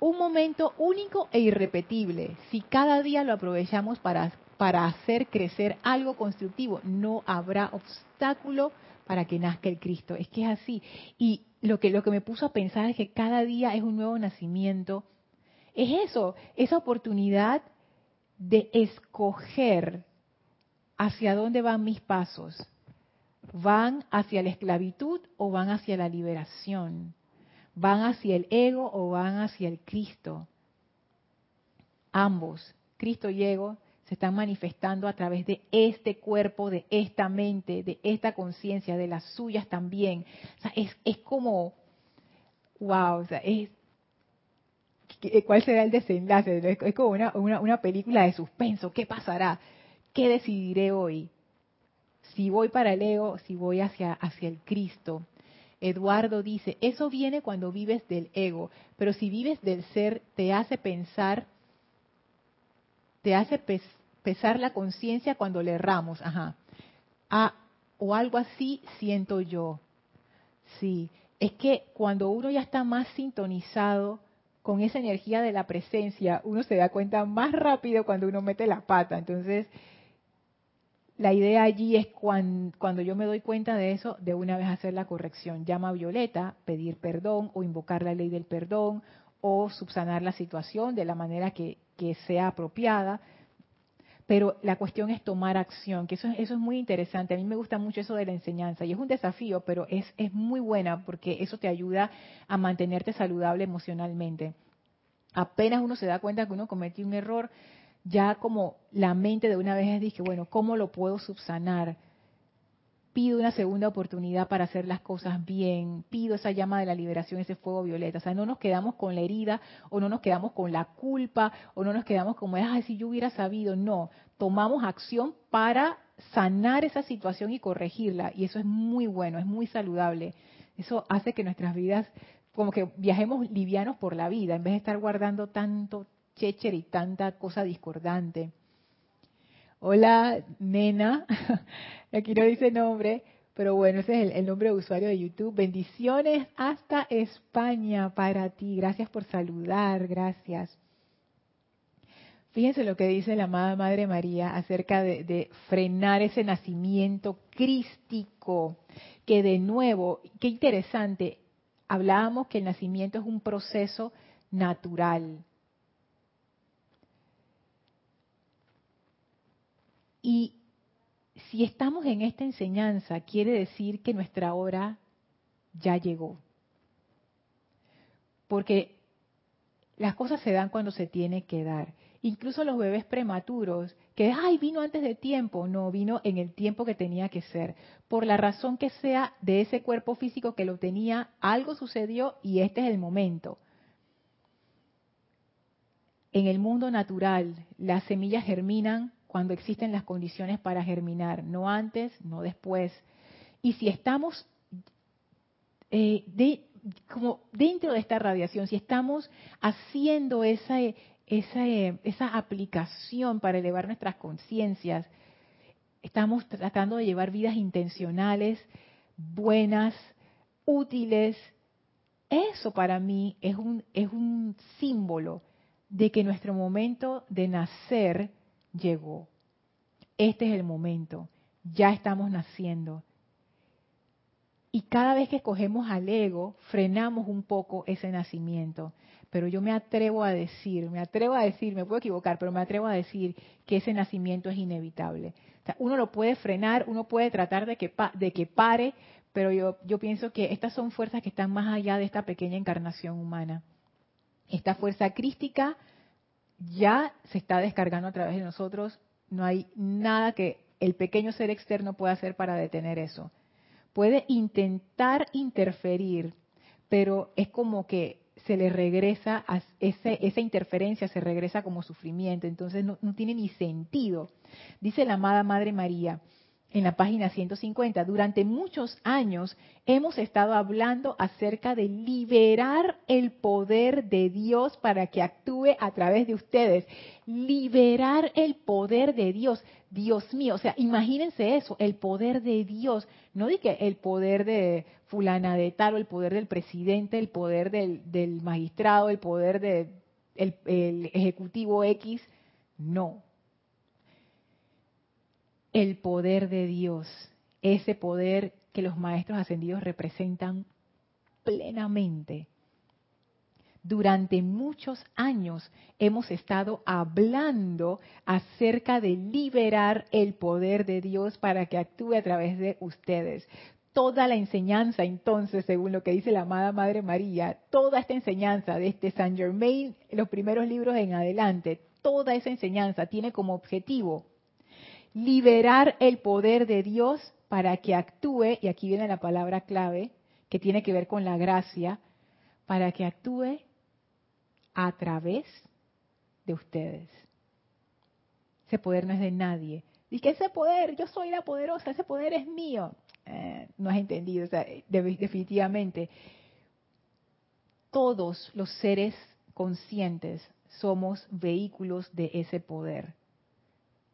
Un momento único e irrepetible. Si cada día lo aprovechamos para, para hacer crecer algo constructivo, no habrá obstáculo para que nazca el Cristo. Es que es así. Y lo que, lo que me puso a pensar es que cada día es un nuevo nacimiento es eso, esa oportunidad de escoger hacia dónde van mis pasos. ¿Van hacia la esclavitud o van hacia la liberación? ¿Van hacia el ego o van hacia el Cristo? Ambos, Cristo y ego, se están manifestando a través de este cuerpo, de esta mente, de esta conciencia, de las suyas también. O sea, es, es como, wow, o sea, es, cuál será el desenlace. Es como una, una, película de suspenso. ¿Qué pasará? ¿Qué decidiré hoy? Si voy para el ego, si voy hacia, hacia el Cristo. Eduardo dice, eso viene cuando vives del ego, pero si vives del ser, te hace pensar, te hace pesar la conciencia cuando le erramos. Ajá. Ah, o algo así siento yo. Sí, es que cuando uno ya está más sintonizado con esa energía de la presencia, uno se da cuenta más rápido cuando uno mete la pata. Entonces, la idea allí es cuando, yo me doy cuenta de eso, de una vez hacer la corrección. Llama a Violeta, pedir perdón o invocar la ley del perdón o subsanar la situación de la manera que, sea apropiada. Pero la cuestión es tomar acción, que eso, eso es muy interesante. A mí me gusta mucho eso de la enseñanza y es un desafío, pero es, es muy buena porque eso te ayuda a mantenerte saludable emocionalmente. Apenas uno se da cuenta que uno cometió un error, ya como la mente de una vez dice, bueno, ¿cómo lo puedo subsanar? Pido una segunda oportunidad para hacer las cosas bien, pido esa llama de la liberación, ese fuego violeta. O sea, no nos quedamos con la herida o no nos quedamos con la culpa o no nos quedamos como, ay, si yo hubiera sabido. No, tomamos acción para sanar esa situación y corregirla. Y eso es muy bueno, es muy saludable. Eso hace que nuestras vidas, como que viajemos livianos por la vida, en vez de estar guardando tanto checher y tanta cosa discordante. Hola, nena. Aquí no dice nombre, pero bueno, ese es el, nombre de usuario de YouTube. Bendiciones hasta España para ti. Gracias por saludar, gracias. Fíjense lo que dice la amada Madre María acerca de, de, frenar ese nacimiento crístico, que de nuevo, qué interesante, hablábamos que el nacimiento es un proceso natural, Y si estamos en esta enseñanza, quiere decir que nuestra hora ya llegó. Porque las cosas se dan cuando se tiene que dar. Incluso los bebés prematuros, que, ay, vino antes de tiempo, no, vino en el tiempo que tenía que ser. Por la razón que sea de ese cuerpo físico que lo tenía, algo sucedió y este es el momento. En el mundo natural, las semillas germinan cuando existen las condiciones para germinar, no antes, no después. Y si estamos eh, como dentro de esta radiación, si estamos haciendo esa, esa, esa aplicación para elevar nuestras conciencias, estamos tratando de llevar vidas intencionales, buenas, útiles. Eso para mí es un, es un símbolo de que nuestro momento de nacer llegó. Este es el momento. Ya estamos naciendo. Y cada vez que escogemos al ego, frenamos un poco ese nacimiento. Pero yo me atrevo a decir, me atrevo a decir, me puedo equivocar, pero me atrevo a decir que ese nacimiento es inevitable. uno lo puede frenar, uno puede tratar de que, de que pare, pero yo, yo pienso que estas son fuerzas que están más allá de esta pequeña encarnación humana. Esta fuerza crística ya se está descargando a través de nosotros. No hay nada que el pequeño ser externo puede hacer para detener eso. Puede intentar interferir, pero es como que se le regresa, a ese, esa interferencia se regresa como sufrimiento, entonces no, no tiene ni sentido. Dice la amada Madre María, en la página 150, durante muchos años hemos estado hablando acerca de liberar el poder de Dios para que actúe a través de ustedes. Liberar el poder de Dios. Dios mío, o sea, imagínense eso, el poder de Dios. No di que el poder de fulana de tal, o el poder del presidente, el poder del, magistrado, el poder del el ejecutivo X. No, el poder de Dios, ese poder que los maestros ascendidos representan plenamente. Durante muchos años hemos estado hablando acerca de liberar el poder de Dios para que actúe a través de ustedes. Toda la enseñanza, entonces, según lo que dice la amada Madre María, toda esta enseñanza de este Saint Germain, los primeros libros en adelante, toda esa enseñanza tiene como objetivo liberar el poder de Dios para que actúe, y aquí viene la palabra clave, que tiene que ver con la gracia, para que actúe a través de ustedes. Ese poder no es de nadie. Y que ese poder, yo soy la poderosa, ese poder es mío. Eh, no has entendido, definitivamente. Todos los seres conscientes somos vehículos de ese poder.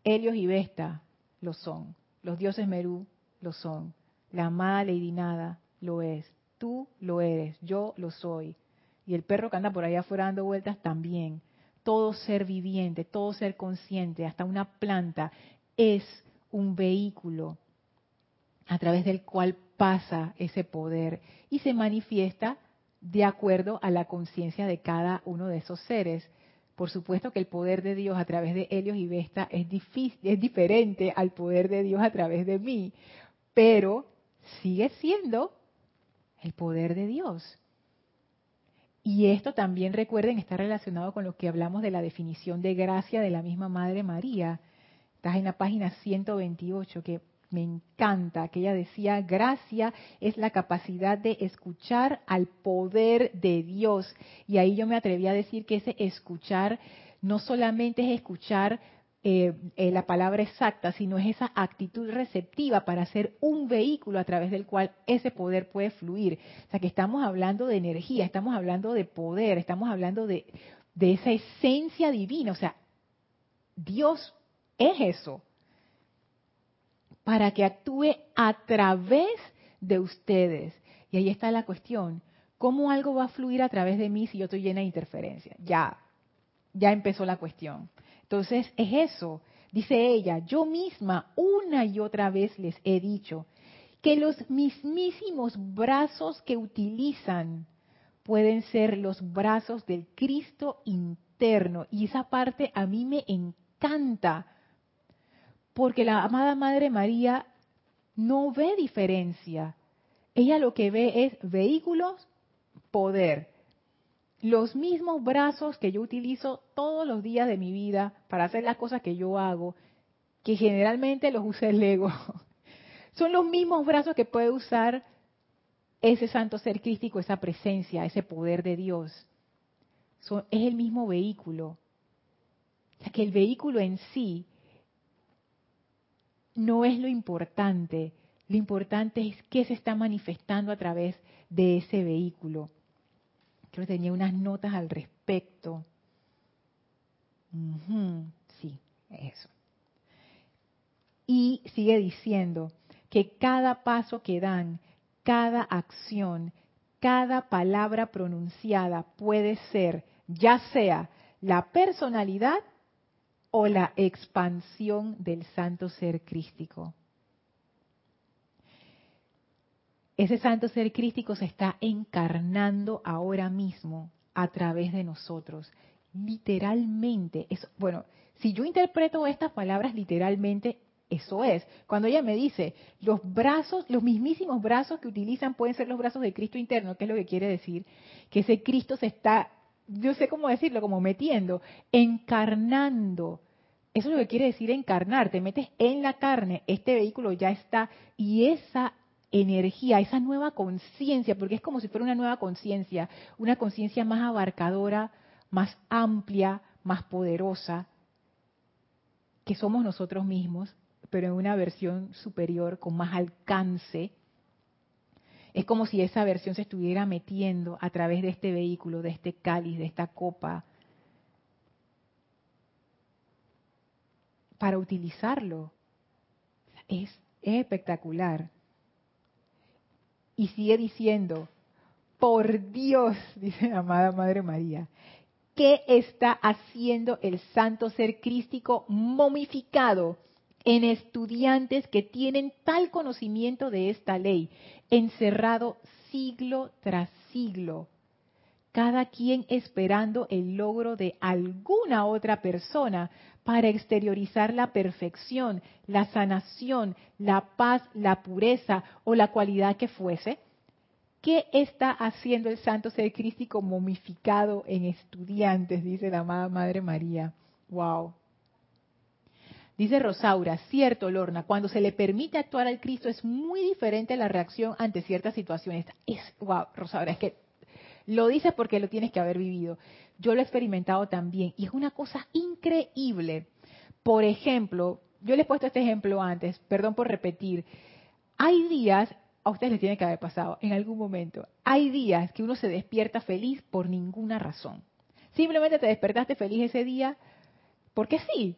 Helios y Vesta lo son. Los dioses Merú lo son. La amada Lady Nada lo es. Tú lo eres. Yo lo soy. Y el perro que anda por allá afuera dando vueltas también. Todo ser viviente, todo ser consciente, hasta una planta, es un vehículo a través del cual pasa ese poder y se manifiesta de acuerdo a la conciencia de cada uno de esos seres. Por supuesto que el poder de Dios a través de Helios y Vesta es, es diferente al poder de Dios a través de mí, pero sigue siendo el poder de Dios. Y esto también recuerden está relacionado con lo que hablamos de la definición de gracia de la misma Madre María. Estás en la página 128 que me encanta, que ella decía, gracia es la capacidad de escuchar al poder de Dios. Y ahí yo me atreví a decir que ese escuchar no solamente es escuchar eh, eh, la palabra exacta, sino es esa actitud receptiva para ser un vehículo a través del cual ese poder puede fluir. O sea que estamos hablando de energía, estamos hablando de poder, estamos hablando de, de esa esencia divina. O sea, Dios es eso para que actúe a través de ustedes. Y ahí está la cuestión. ¿Cómo algo va a fluir a través de mí si yo estoy llena de interferencia? Ya, ya empezó la cuestión. Entonces, es eso. Dice ella, yo misma una y otra vez les he dicho que los mismísimos brazos que utilizan pueden ser los brazos del Cristo interno. Y esa parte a mí me encanta, porque la amada Madre María no ve diferencia. Ella lo que ve es vehículos, poder. Los mismos brazos que yo utilizo todos los días de mi vida para hacer las cosas que yo hago, que generalmente los usa el ego, son los mismos brazos que puede usar ese santo ser crístico, esa presencia, ese poder de Dios. es el mismo vehículo. O sea que el vehículo en sí no es lo importante. Lo importante es qué se está manifestando a través de ese vehículo. Creo que tenía unas notas al respecto. Sí, eso. Y sigue diciendo que cada paso que dan, cada acción, cada palabra pronunciada puede ser, ya sea la personalidad o la expansión del santo ser crístico. Ese santo ser crístico se está encarnando ahora mismo a través de nosotros. Literalmente, bueno, si yo interpreto estas palabras literalmente, eso es. Cuando ella me dice, los brazos, los mismísimos brazos que utilizan pueden ser los brazos de Cristo interno, ¿qué es lo que quiere decir? Que ese Cristo se está yo sé cómo decirlo, como metiendo, encarnando Eso es lo que quiere decir encarnar. Te metes en la carne, este vehículo ya está y esa energía, esa nueva conciencia, porque es como si fuera una nueva conciencia, una conciencia más abarcadora, más amplia, más poderosa, que somos nosotros mismos, pero en una versión superior, con más alcance. Es como si esa versión se estuviera metiendo a través de este vehículo, de este cáliz, de esta copa, para utilizarlo. Es, espectacular. Y sigue diciendo, por Dios, dice la amada Madre María, ¿qué está haciendo el santo ser crístico momificado en estudiantes que tienen tal conocimiento de esta ley, encerrado siglo tras siglo? cada quien esperando el logro de alguna otra persona para exteriorizar la perfección, la sanación, la paz, la pureza o la cualidad que fuese? ¿Qué está haciendo el santo ser crístico momificado en estudiantes? Dice la amada Madre María. Wow. Dice Rosaura, cierto, Lorna, cuando se le permite actuar al Cristo es muy diferente la reacción ante ciertas situaciones. Es, wow, Rosaura, es que lo dices porque lo tienes que haber vivido. Yo lo he experimentado también y es una cosa increíble. Por ejemplo, yo les he puesto este ejemplo antes, perdón por repetir. Hay días, a ustedes les tiene que haber pasado en algún momento, hay días que uno se despierta feliz por ninguna razón. Simplemente te despertaste feliz ese día porque sí.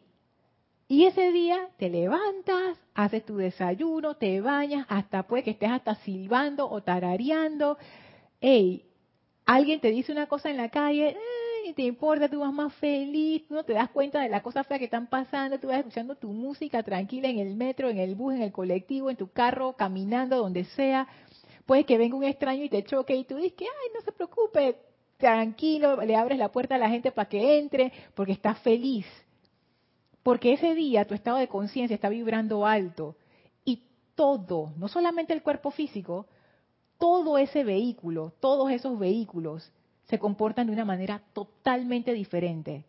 Y ese día te levantas, haces tu desayuno, te bañas, hasta puede que estés hasta silbando o tarareando. Ey, alguien te dice una cosa en la calle, y te importa, tú vas más feliz, no te das cuenta de las cosas feas que están pasando, tú vas escuchando tu música tranquila en el metro, en el bus, en el colectivo, en tu carro, caminando, donde sea. Puede que venga un extraño y te choque y tú dices que, ay, no se preocupe, tranquilo, le abres la puerta a la gente para que entre, porque estás feliz. Porque ese día tu estado de conciencia está vibrando alto y todo, no solamente el cuerpo físico, todo ese vehículo, todos esos vehículos se comportan de una manera totalmente diferente.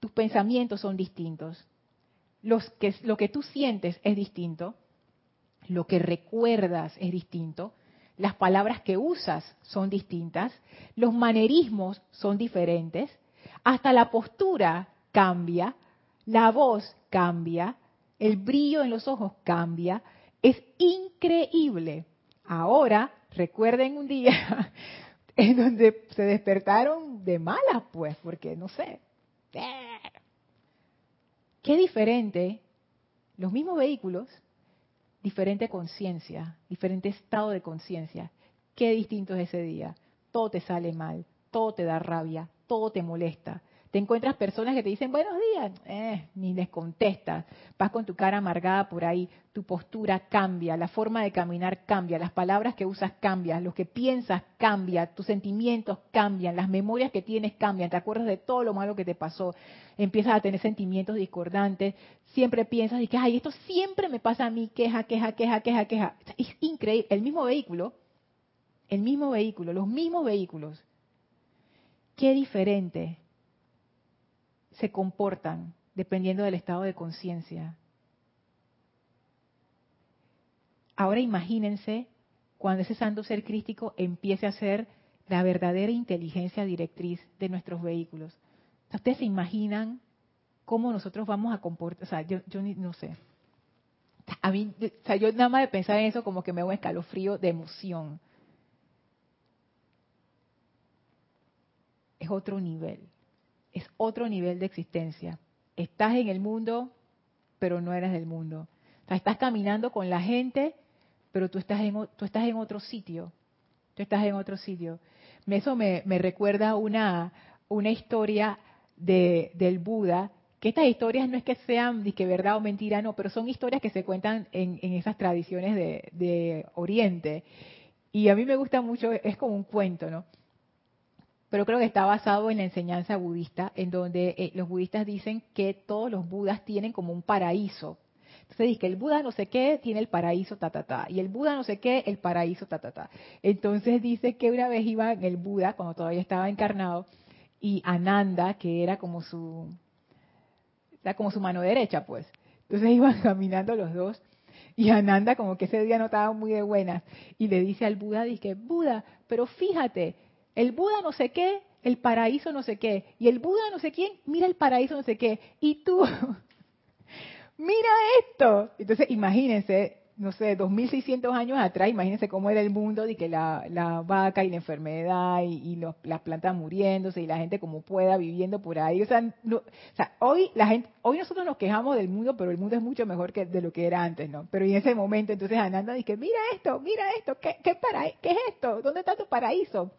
Tus pensamientos son distintos. Lo que tú sientes es distinto. Lo que recuerdas es distinto. Las palabras que usas son distintas. Los manerismos son diferentes. Hasta la postura cambia. La voz cambia. El brillo en los ojos cambia. Es increíble. Ahora, recuerden un día en donde se despertaron de malas, pues, porque no sé. Qué diferente, los mismos vehículos, diferente conciencia, diferente estado de conciencia. Qué distinto es ese día. Todo te sale mal, todo te da rabia, todo te molesta. Te encuentras personas que te dicen buenos días, eh, ni les contestas. Vas con tu cara amargada por ahí, tu postura cambia, la forma de caminar cambia, las palabras que usas cambian, lo que piensas cambia, tus sentimientos cambian, las memorias que tienes cambian, te acuerdas de todo lo malo que te pasó, empiezas a tener sentimientos discordantes, siempre piensas y que, ay, esto siempre me pasa a mí, queja, queja, queja, queja, queja. Es increíble, el mismo vehículo, el mismo vehículo, los mismos vehículos. Qué diferente se comportan dependiendo del estado de conciencia. Ahora imagínense cuando ese santo ser crístico empiece a ser la verdadera inteligencia directriz de nuestros vehículos. ¿Ustedes se imaginan cómo nosotros vamos a comportar? O sea, yo, yo no sé. A mí, o sea, yo nada más de pensar en eso como que me hago un escalofrío de emoción. Es otro nivel es otro nivel de existencia. Estás en el mundo, pero no eres del mundo. O sea, estás caminando con la gente, pero tú estás en, tú estás en otro sitio. Tú estás en otro sitio. Eso me, recuerda una, una historia de, del Buda, que estas historias no es que sean que verdad o mentira, no, pero son historias que se cuentan en, en esas tradiciones de, de Oriente. Y a mí me gusta mucho, es como un cuento, ¿no? Pero creo que está basado en la enseñanza budista, en donde eh, los budistas dicen que todos los budas tienen como un paraíso. Entonces dice que el Buda no sé qué tiene el paraíso ta ta ta y el Buda no sé qué el paraíso ta ta ta. Entonces dice que una vez iba el Buda cuando todavía estaba encarnado y Ananda, que era como su sea, como su mano derecha, pues. Entonces iban caminando los dos y Ananda como que ese día no estaba muy de buenas y le dice al Buda, dice, Buda, pero fíjate, el Buda no sé qué, el paraíso no sé qué, y el Buda no sé quién, mira el paraíso no sé qué, y tú, mira esto. Entonces imagínense, no sé, 2600 años atrás, imagínense cómo era el mundo de que la, vaca y la enfermedad y, las plantas muriéndose y la gente como pueda viviendo por ahí. O sea, o sea, hoy la gente, hoy nosotros nos quejamos del mundo, pero el mundo es mucho mejor que de lo que era antes, ¿no? Pero en ese momento, entonces Ananda dice, mira esto, mira esto, ¿qué, qué, para, ¿qué es esto? ¿Dónde está tu paraíso?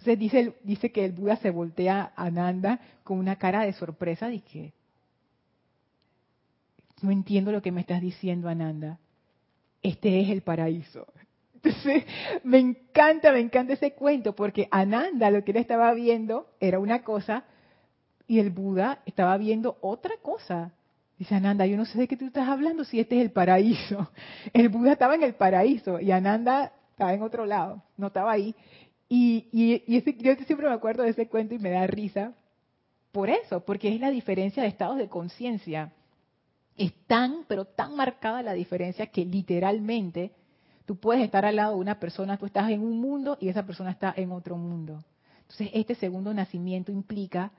Entonces dice, dice que el Buda se voltea a Ananda con una cara de sorpresa, dice, no entiendo lo que me estás diciendo, Ananda este es el paraíso. Entonces, me encanta, me encanta ese cuento, porque Ananda lo que él estaba viendo era una cosa y el Buda estaba viendo otra cosa. Dice Ananda, yo no sé de qué tú estás hablando si este es el paraíso. El Buda estaba en el paraíso y Ananda estaba en otro lado, no estaba ahí. Y, yo siempre me acuerdo de ese cuento y me da risa por eso, porque es la diferencia de estados de conciencia es tan, pero tan marcada la diferencia que literalmente tú puedes estar al lado de una persona, tú estás en un mundo y esa persona está en otro mundo. Entonces, este segundo nacimiento implica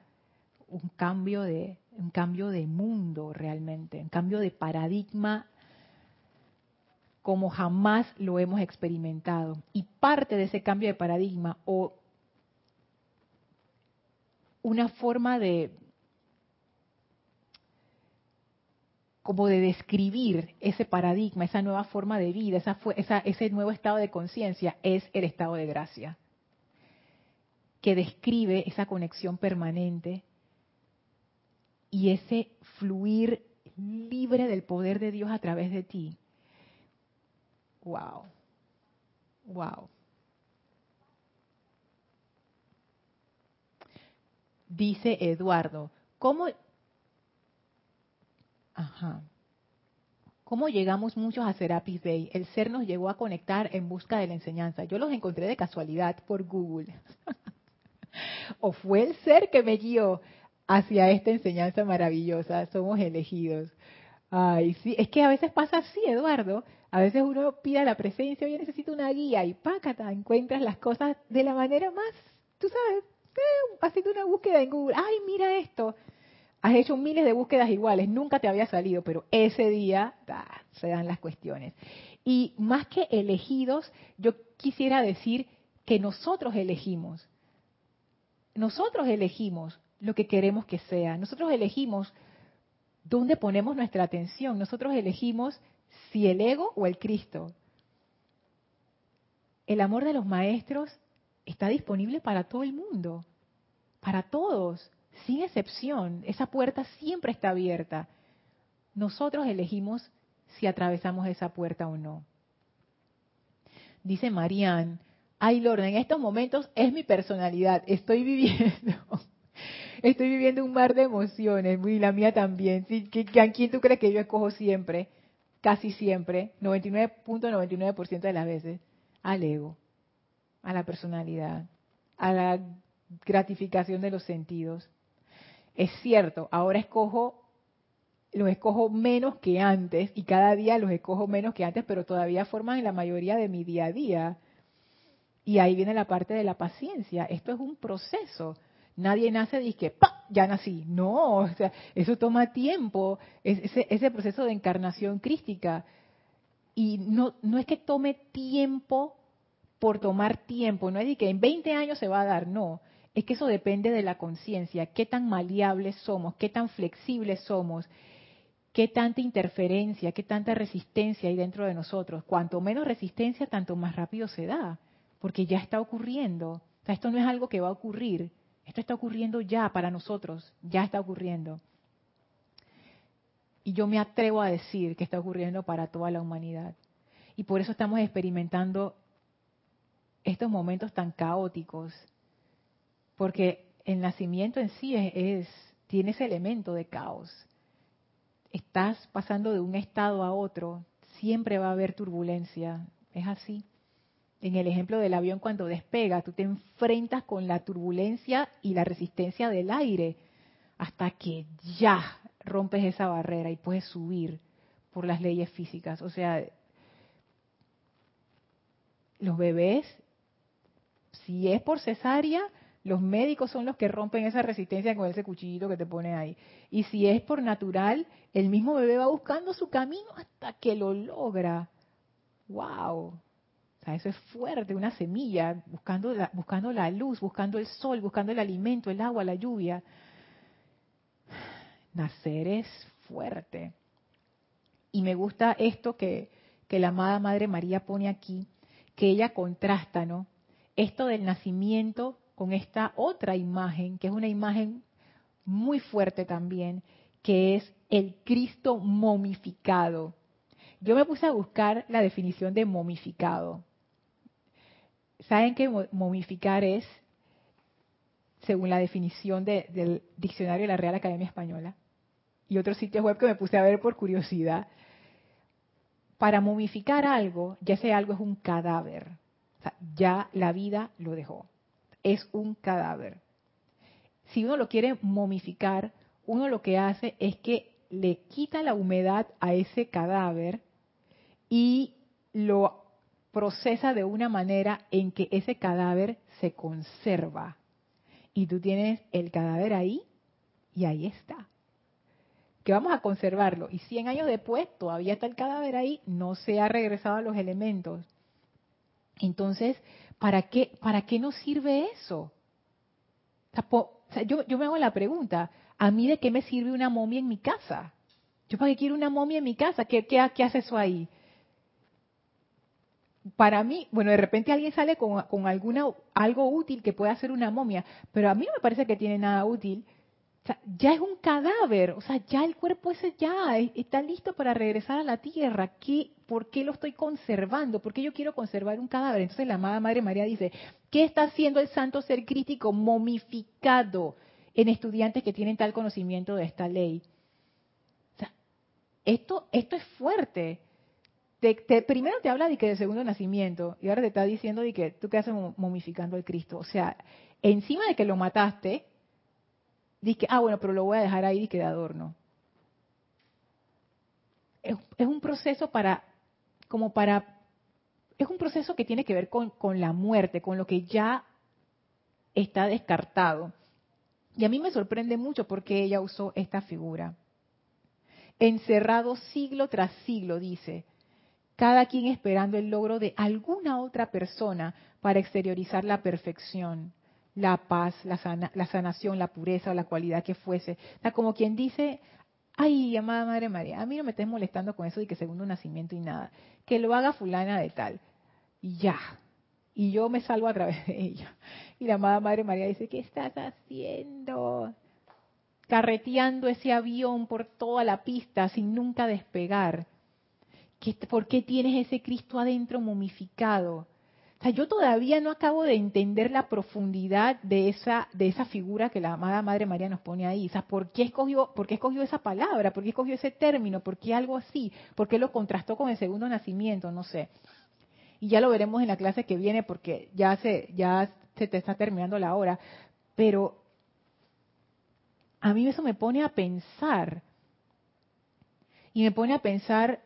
un cambio de un cambio de mundo realmente, un cambio de paradigma como jamás lo hemos experimentado. Y parte de ese cambio de paradigma o una forma de, como de describir ese paradigma, esa nueva forma de vida, esa, ese nuevo estado de conciencia, es el estado de gracia, que describe esa conexión permanente y ese fluir libre del poder de Dios a través de ti. Wow. Wow. Dice Eduardo, ¿cómo Ajá. ¿Cómo llegamos muchos a Serapis Bay? El ser nos llegó a conectar en busca de la enseñanza. Yo los encontré de casualidad por Google. o fue el ser que me guió hacia esta enseñanza maravillosa. Somos elegidos. Ay, sí, es que a veces pasa así, Eduardo. A veces uno pide la presencia, yo necesito una guía y pácata, encuentras las cosas de la manera más, tú sabes, eh, haciendo una búsqueda en Google. Ay, mira esto has hecho miles de búsquedas iguales, nunca te había salido, pero ese día se dan las cuestiones. Y más que elegidos, yo quisiera decir que nosotros elegimos. Nosotros elegimos lo que queremos que sea. Nosotros elegimos dónde ponemos nuestra atención. Nosotros elegimos si el ego o el Cristo. El amor de los maestros está disponible para todo el mundo, para todos sin excepción, esa puerta siempre está abierta. Nosotros elegimos si atravesamos esa puerta o no. Dice Marianne, ay Lord, en estos momentos es mi personalidad, estoy viviendo, estoy viviendo un mar de emociones, y la mía también. ¿A quién tú crees que yo escojo siempre? Casi siempre, 99.99% de las veces, al ego, a la personalidad, a la gratificación de los sentidos. Es cierto, ahora escojo, los escojo menos que antes y cada día los escojo menos que antes, pero todavía forman la mayoría de mi día a día. Y ahí viene la parte de la paciencia. Esto es un proceso. Nadie nace y que ¡pa! Ya nací. No, o sea, eso toma tiempo, ese, ese proceso de encarnación crística. Y no, no es que tome tiempo por tomar tiempo, no es de que en 20 años se va a dar, no es que eso depende de la conciencia, qué tan maleables somos, qué tan flexibles somos, qué tanta interferencia, qué tanta resistencia hay dentro de nosotros. Cuanto menos resistencia, tanto más rápido se da, porque ya está ocurriendo. O sea, esto no es algo que va a ocurrir, esto está ocurriendo ya para nosotros, ya está ocurriendo. Y yo me atrevo a decir que está ocurriendo para toda la humanidad. Y por eso estamos experimentando estos momentos tan caóticos, porque el nacimiento en sí es, tiene ese elemento de caos. Estás pasando de un estado a otro, siempre va a haber turbulencia, es así. En el ejemplo del avión cuando despega, tú te enfrentas con la turbulencia y la resistencia del aire hasta que ya rompes esa barrera y puedes subir por las leyes físicas. O sea, los bebés, si es por cesárea, los médicos son los que rompen esa resistencia con ese cuchillito que te pone ahí. Y si es por natural, el mismo bebé va buscando su camino hasta que lo logra. ¡Wow! O sea, eso es fuerte, una semilla, buscando la, buscando la luz, buscando el sol, buscando el alimento, el agua, la lluvia. Nacer es fuerte. Y me gusta esto que, que la amada Madre María pone aquí, que ella contrasta, ¿no? Esto del nacimiento con esta otra imagen, que es una imagen muy fuerte también, que es el Cristo momificado. Yo me puse a buscar la definición de momificado. ¿Saben que momificar es, según la definición del diccionario de la Real Academia Española? Y otros sitios web que me puse a ver por curiosidad. Para momificar algo, ya ese algo es un cadáver. Ya la vida lo dejó es un cadáver. Si uno lo quiere momificar, uno lo que hace es que le quita la humedad a ese cadáver y lo procesa de una manera en que ese cadáver se conserva. Y tú tienes el cadáver ahí y ahí está. Que vamos a conservarlo. Y 100 años después todavía está el cadáver ahí, no se ha regresado a los elementos. Entonces, ¿para qué, para qué nos sirve eso? yo, me hago la pregunta, ¿a mí de qué me sirve una momia en mi casa? ¿Yo para qué quiero una momia en mi casa? ¿Qué, qué, hace eso ahí? Para mí, bueno, de repente alguien sale con, con alguna, algo útil que pueda hacer una momia, pero a mí no me parece que tiene nada útil o sea, ya es un cadáver, o sea, ya el cuerpo ese ya está listo para regresar a la tierra. ¿Qué, ¿Por qué lo estoy conservando? ¿Por qué yo quiero conservar un cadáver? Entonces la amada Madre María dice, ¿qué está haciendo el santo ser crítico momificado en estudiantes que tienen tal conocimiento de esta ley? O sea, esto, esto es fuerte. Primero te habla de que de segundo nacimiento y ahora te está diciendo de que tú qué haces momificando al Cristo. O sea, encima de que lo mataste, Dice, ah, bueno, pero lo voy a dejar ahí y de adorno. Es, un proceso para, como para, es un proceso que tiene que ver con, con la muerte, con lo que ya está descartado. Y a mí me sorprende mucho porque ella usó esta figura. Encerrado siglo tras siglo, dice, cada quien esperando el logro de alguna otra persona para exteriorizar la perfección la paz, la, sanación, la pureza o la cualidad que fuese. O sea, como quien dice, ay, amada Madre María, a mí no me estés molestando con eso de que segundo nacimiento y nada, que lo haga fulana de tal. Y ya. Y yo me salvo a través de ella. Y la amada Madre María dice, ¿qué estás haciendo? Carreteando ese avión por toda la pista sin nunca despegar. ¿Por qué tienes ese Cristo adentro momificado? O sea, yo todavía no acabo de entender la profundidad de esa, de esa figura que la amada Madre María nos pone ahí. O sea, ¿por qué escogió, por qué escogió esa palabra? ¿Por qué escogió ese término? ¿Por qué algo así? ¿Por qué lo contrastó con el segundo nacimiento? No sé. Y ya lo veremos en la clase que viene porque ya se, ya se te está terminando la hora. Pero a mí eso me pone a pensar. Y me pone a pensar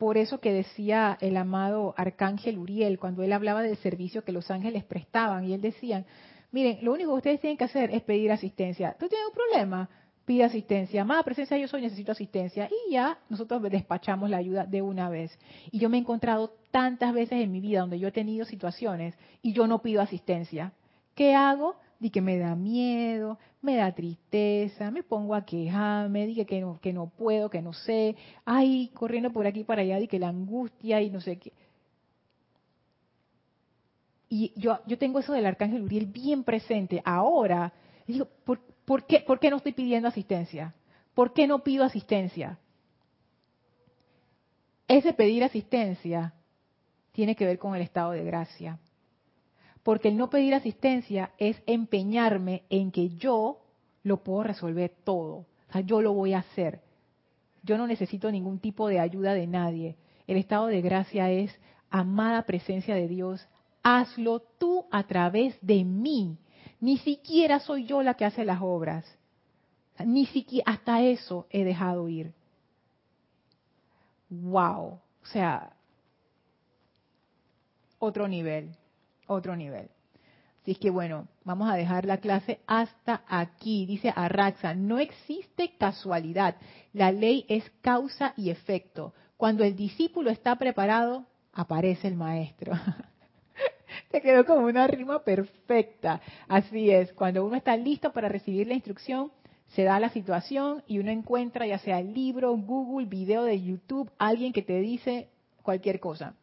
por eso que decía el amado arcángel Uriel cuando él hablaba del servicio que los ángeles prestaban y él decía, miren, lo único que ustedes tienen que hacer es pedir asistencia. ¿Tú tienes un problema? Pide asistencia. Amada presencia, yo soy, necesito asistencia. Y ya nosotros despachamos la ayuda de una vez. Y yo me he encontrado tantas veces en mi vida donde yo he tenido situaciones y yo no pido asistencia. ¿Qué hago? di que me da miedo, me da tristeza, me pongo a quejarme, dije que no, que no puedo, que no sé, ay, corriendo por aquí para allá, di que la angustia y no sé qué. Y yo, yo tengo eso del arcángel Uriel bien presente. Ahora, digo, ¿por, ¿por, qué, ¿por qué no estoy pidiendo asistencia? ¿Por qué no pido asistencia? Ese pedir asistencia tiene que ver con el estado de gracia. Porque el no pedir asistencia es empeñarme en que yo lo puedo resolver todo. O sea, yo lo voy a hacer. Yo no necesito ningún tipo de ayuda de nadie. El estado de gracia es, amada presencia de Dios, hazlo tú a través de mí. Ni siquiera soy yo la que hace las obras. Ni siquiera hasta eso he dejado ir. Wow. O sea, otro nivel, otro nivel. Así es que bueno, vamos a dejar la clase hasta aquí. Dice Arraxa, no existe casualidad. La ley es causa y efecto. Cuando el discípulo está preparado, aparece el maestro. Te quedó como una rima perfecta. Así es, cuando uno está listo para recibir la instrucción, se da la situación y uno encuentra ya sea libro, Google, video de YouTube, alguien que te dice cualquier cosa.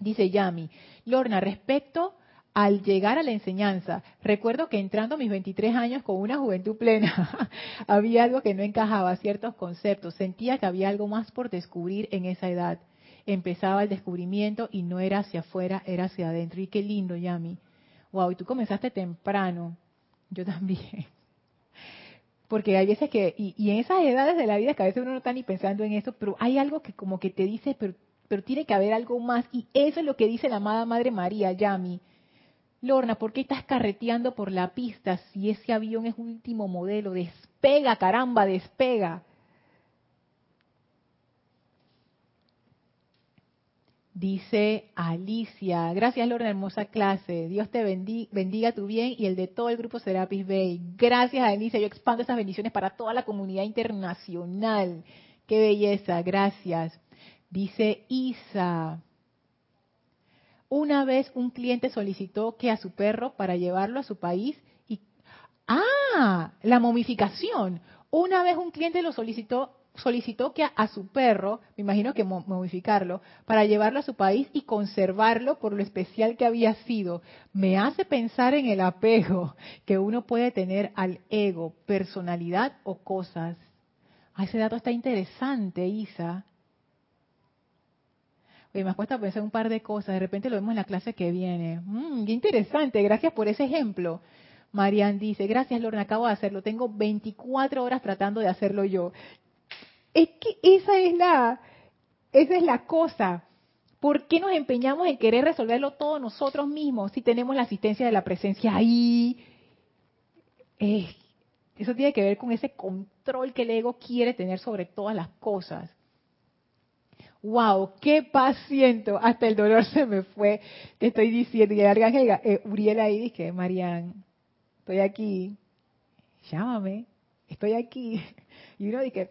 Dice Yami, Lorna, respecto al llegar a la enseñanza, recuerdo que entrando a mis 23 años con una juventud plena, había algo que no encajaba, ciertos conceptos, sentía que había algo más por descubrir en esa edad. Empezaba el descubrimiento y no era hacia afuera, era hacia adentro. Y qué lindo, Yami. Wow, y tú comenzaste temprano. Yo también. Porque hay veces que, y, en esas edades de la vida que a veces uno no está ni pensando en eso, pero hay algo que como que te dice, pero, pero tiene que haber algo más. Y eso es lo que dice la amada Madre María, Yami. Lorna, ¿por qué estás carreteando por la pista si ese avión es último modelo? Despega, caramba, despega. Dice Alicia, gracias Lorna, hermosa clase. Dios te bendiga, bendiga, tu bien y el de todo el grupo Serapis Bay. Gracias Alicia, yo expando esas bendiciones para toda la comunidad internacional. Qué belleza, gracias. Dice Isa, una vez un cliente solicitó que a su perro para llevarlo a su país y ah, la momificación. Una vez un cliente lo solicitó solicitó que a, su perro, me imagino que momificarlo, para llevarlo a su país y conservarlo por lo especial que había sido. Me hace pensar en el apego que uno puede tener al ego, personalidad o cosas. Ah, ese dato está interesante, Isa. Oye, me cuesta pensar un par de cosas, de repente lo vemos en la clase que viene. Mm, qué interesante, gracias por ese ejemplo. Marian dice, gracias Lorna, acabo de hacerlo, tengo 24 horas tratando de hacerlo yo. Es que esa es la, esa es la cosa. ¿Por qué nos empeñamos en querer resolverlo todos nosotros mismos si tenemos la asistencia de la presencia ahí? eso tiene que ver con ese control que el ego quiere tener sobre todas las cosas wow, qué paz hasta el dolor se me fue, te estoy diciendo, y el arcángel eh, Uriel ahí dice, Marian, estoy aquí, llámame, estoy aquí, y uno dice,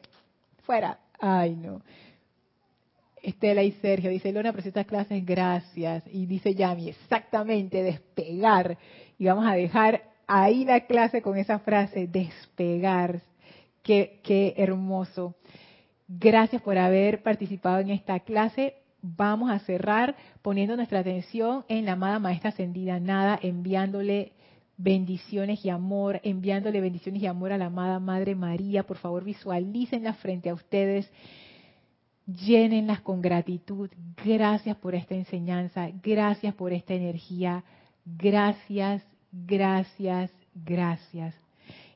fuera, ay no. Estela y Sergio, dice Lona, estas clases, gracias. Y dice Yami, exactamente, despegar. Y vamos a dejar ahí la clase con esa frase, despegar. Qué, qué hermoso. Gracias por haber participado en esta clase. Vamos a cerrar poniendo nuestra atención en la amada Maestra Ascendida Nada, enviándole bendiciones y amor, enviándole bendiciones y amor a la amada Madre María. Por favor, visualícenla frente a ustedes, llénenlas con gratitud. Gracias por esta enseñanza, gracias por esta energía, gracias, gracias, gracias.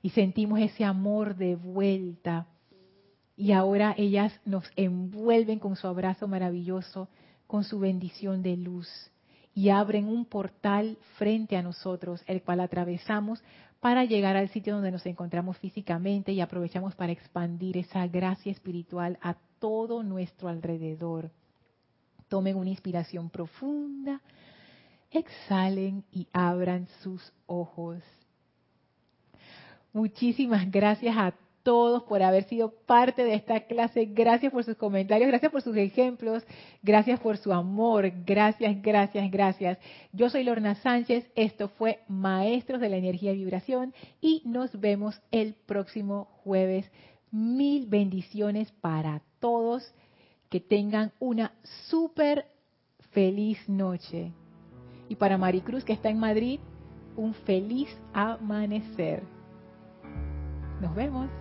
Y sentimos ese amor de vuelta y ahora ellas nos envuelven con su abrazo maravilloso, con su bendición de luz y abren un portal frente a nosotros, el cual atravesamos para llegar al sitio donde nos encontramos físicamente y aprovechamos para expandir esa gracia espiritual a todo nuestro alrededor. Tomen una inspiración profunda, exhalen y abran sus ojos. Muchísimas gracias a todos por haber sido parte de esta clase. Gracias por sus comentarios, gracias por sus ejemplos, gracias por su amor, gracias, gracias, gracias. Yo soy Lorna Sánchez, esto fue Maestros de la Energía y Vibración y nos vemos el próximo jueves. Mil bendiciones para todos, que tengan una súper feliz noche. Y para Maricruz, que está en Madrid, un feliz amanecer. Nos vemos.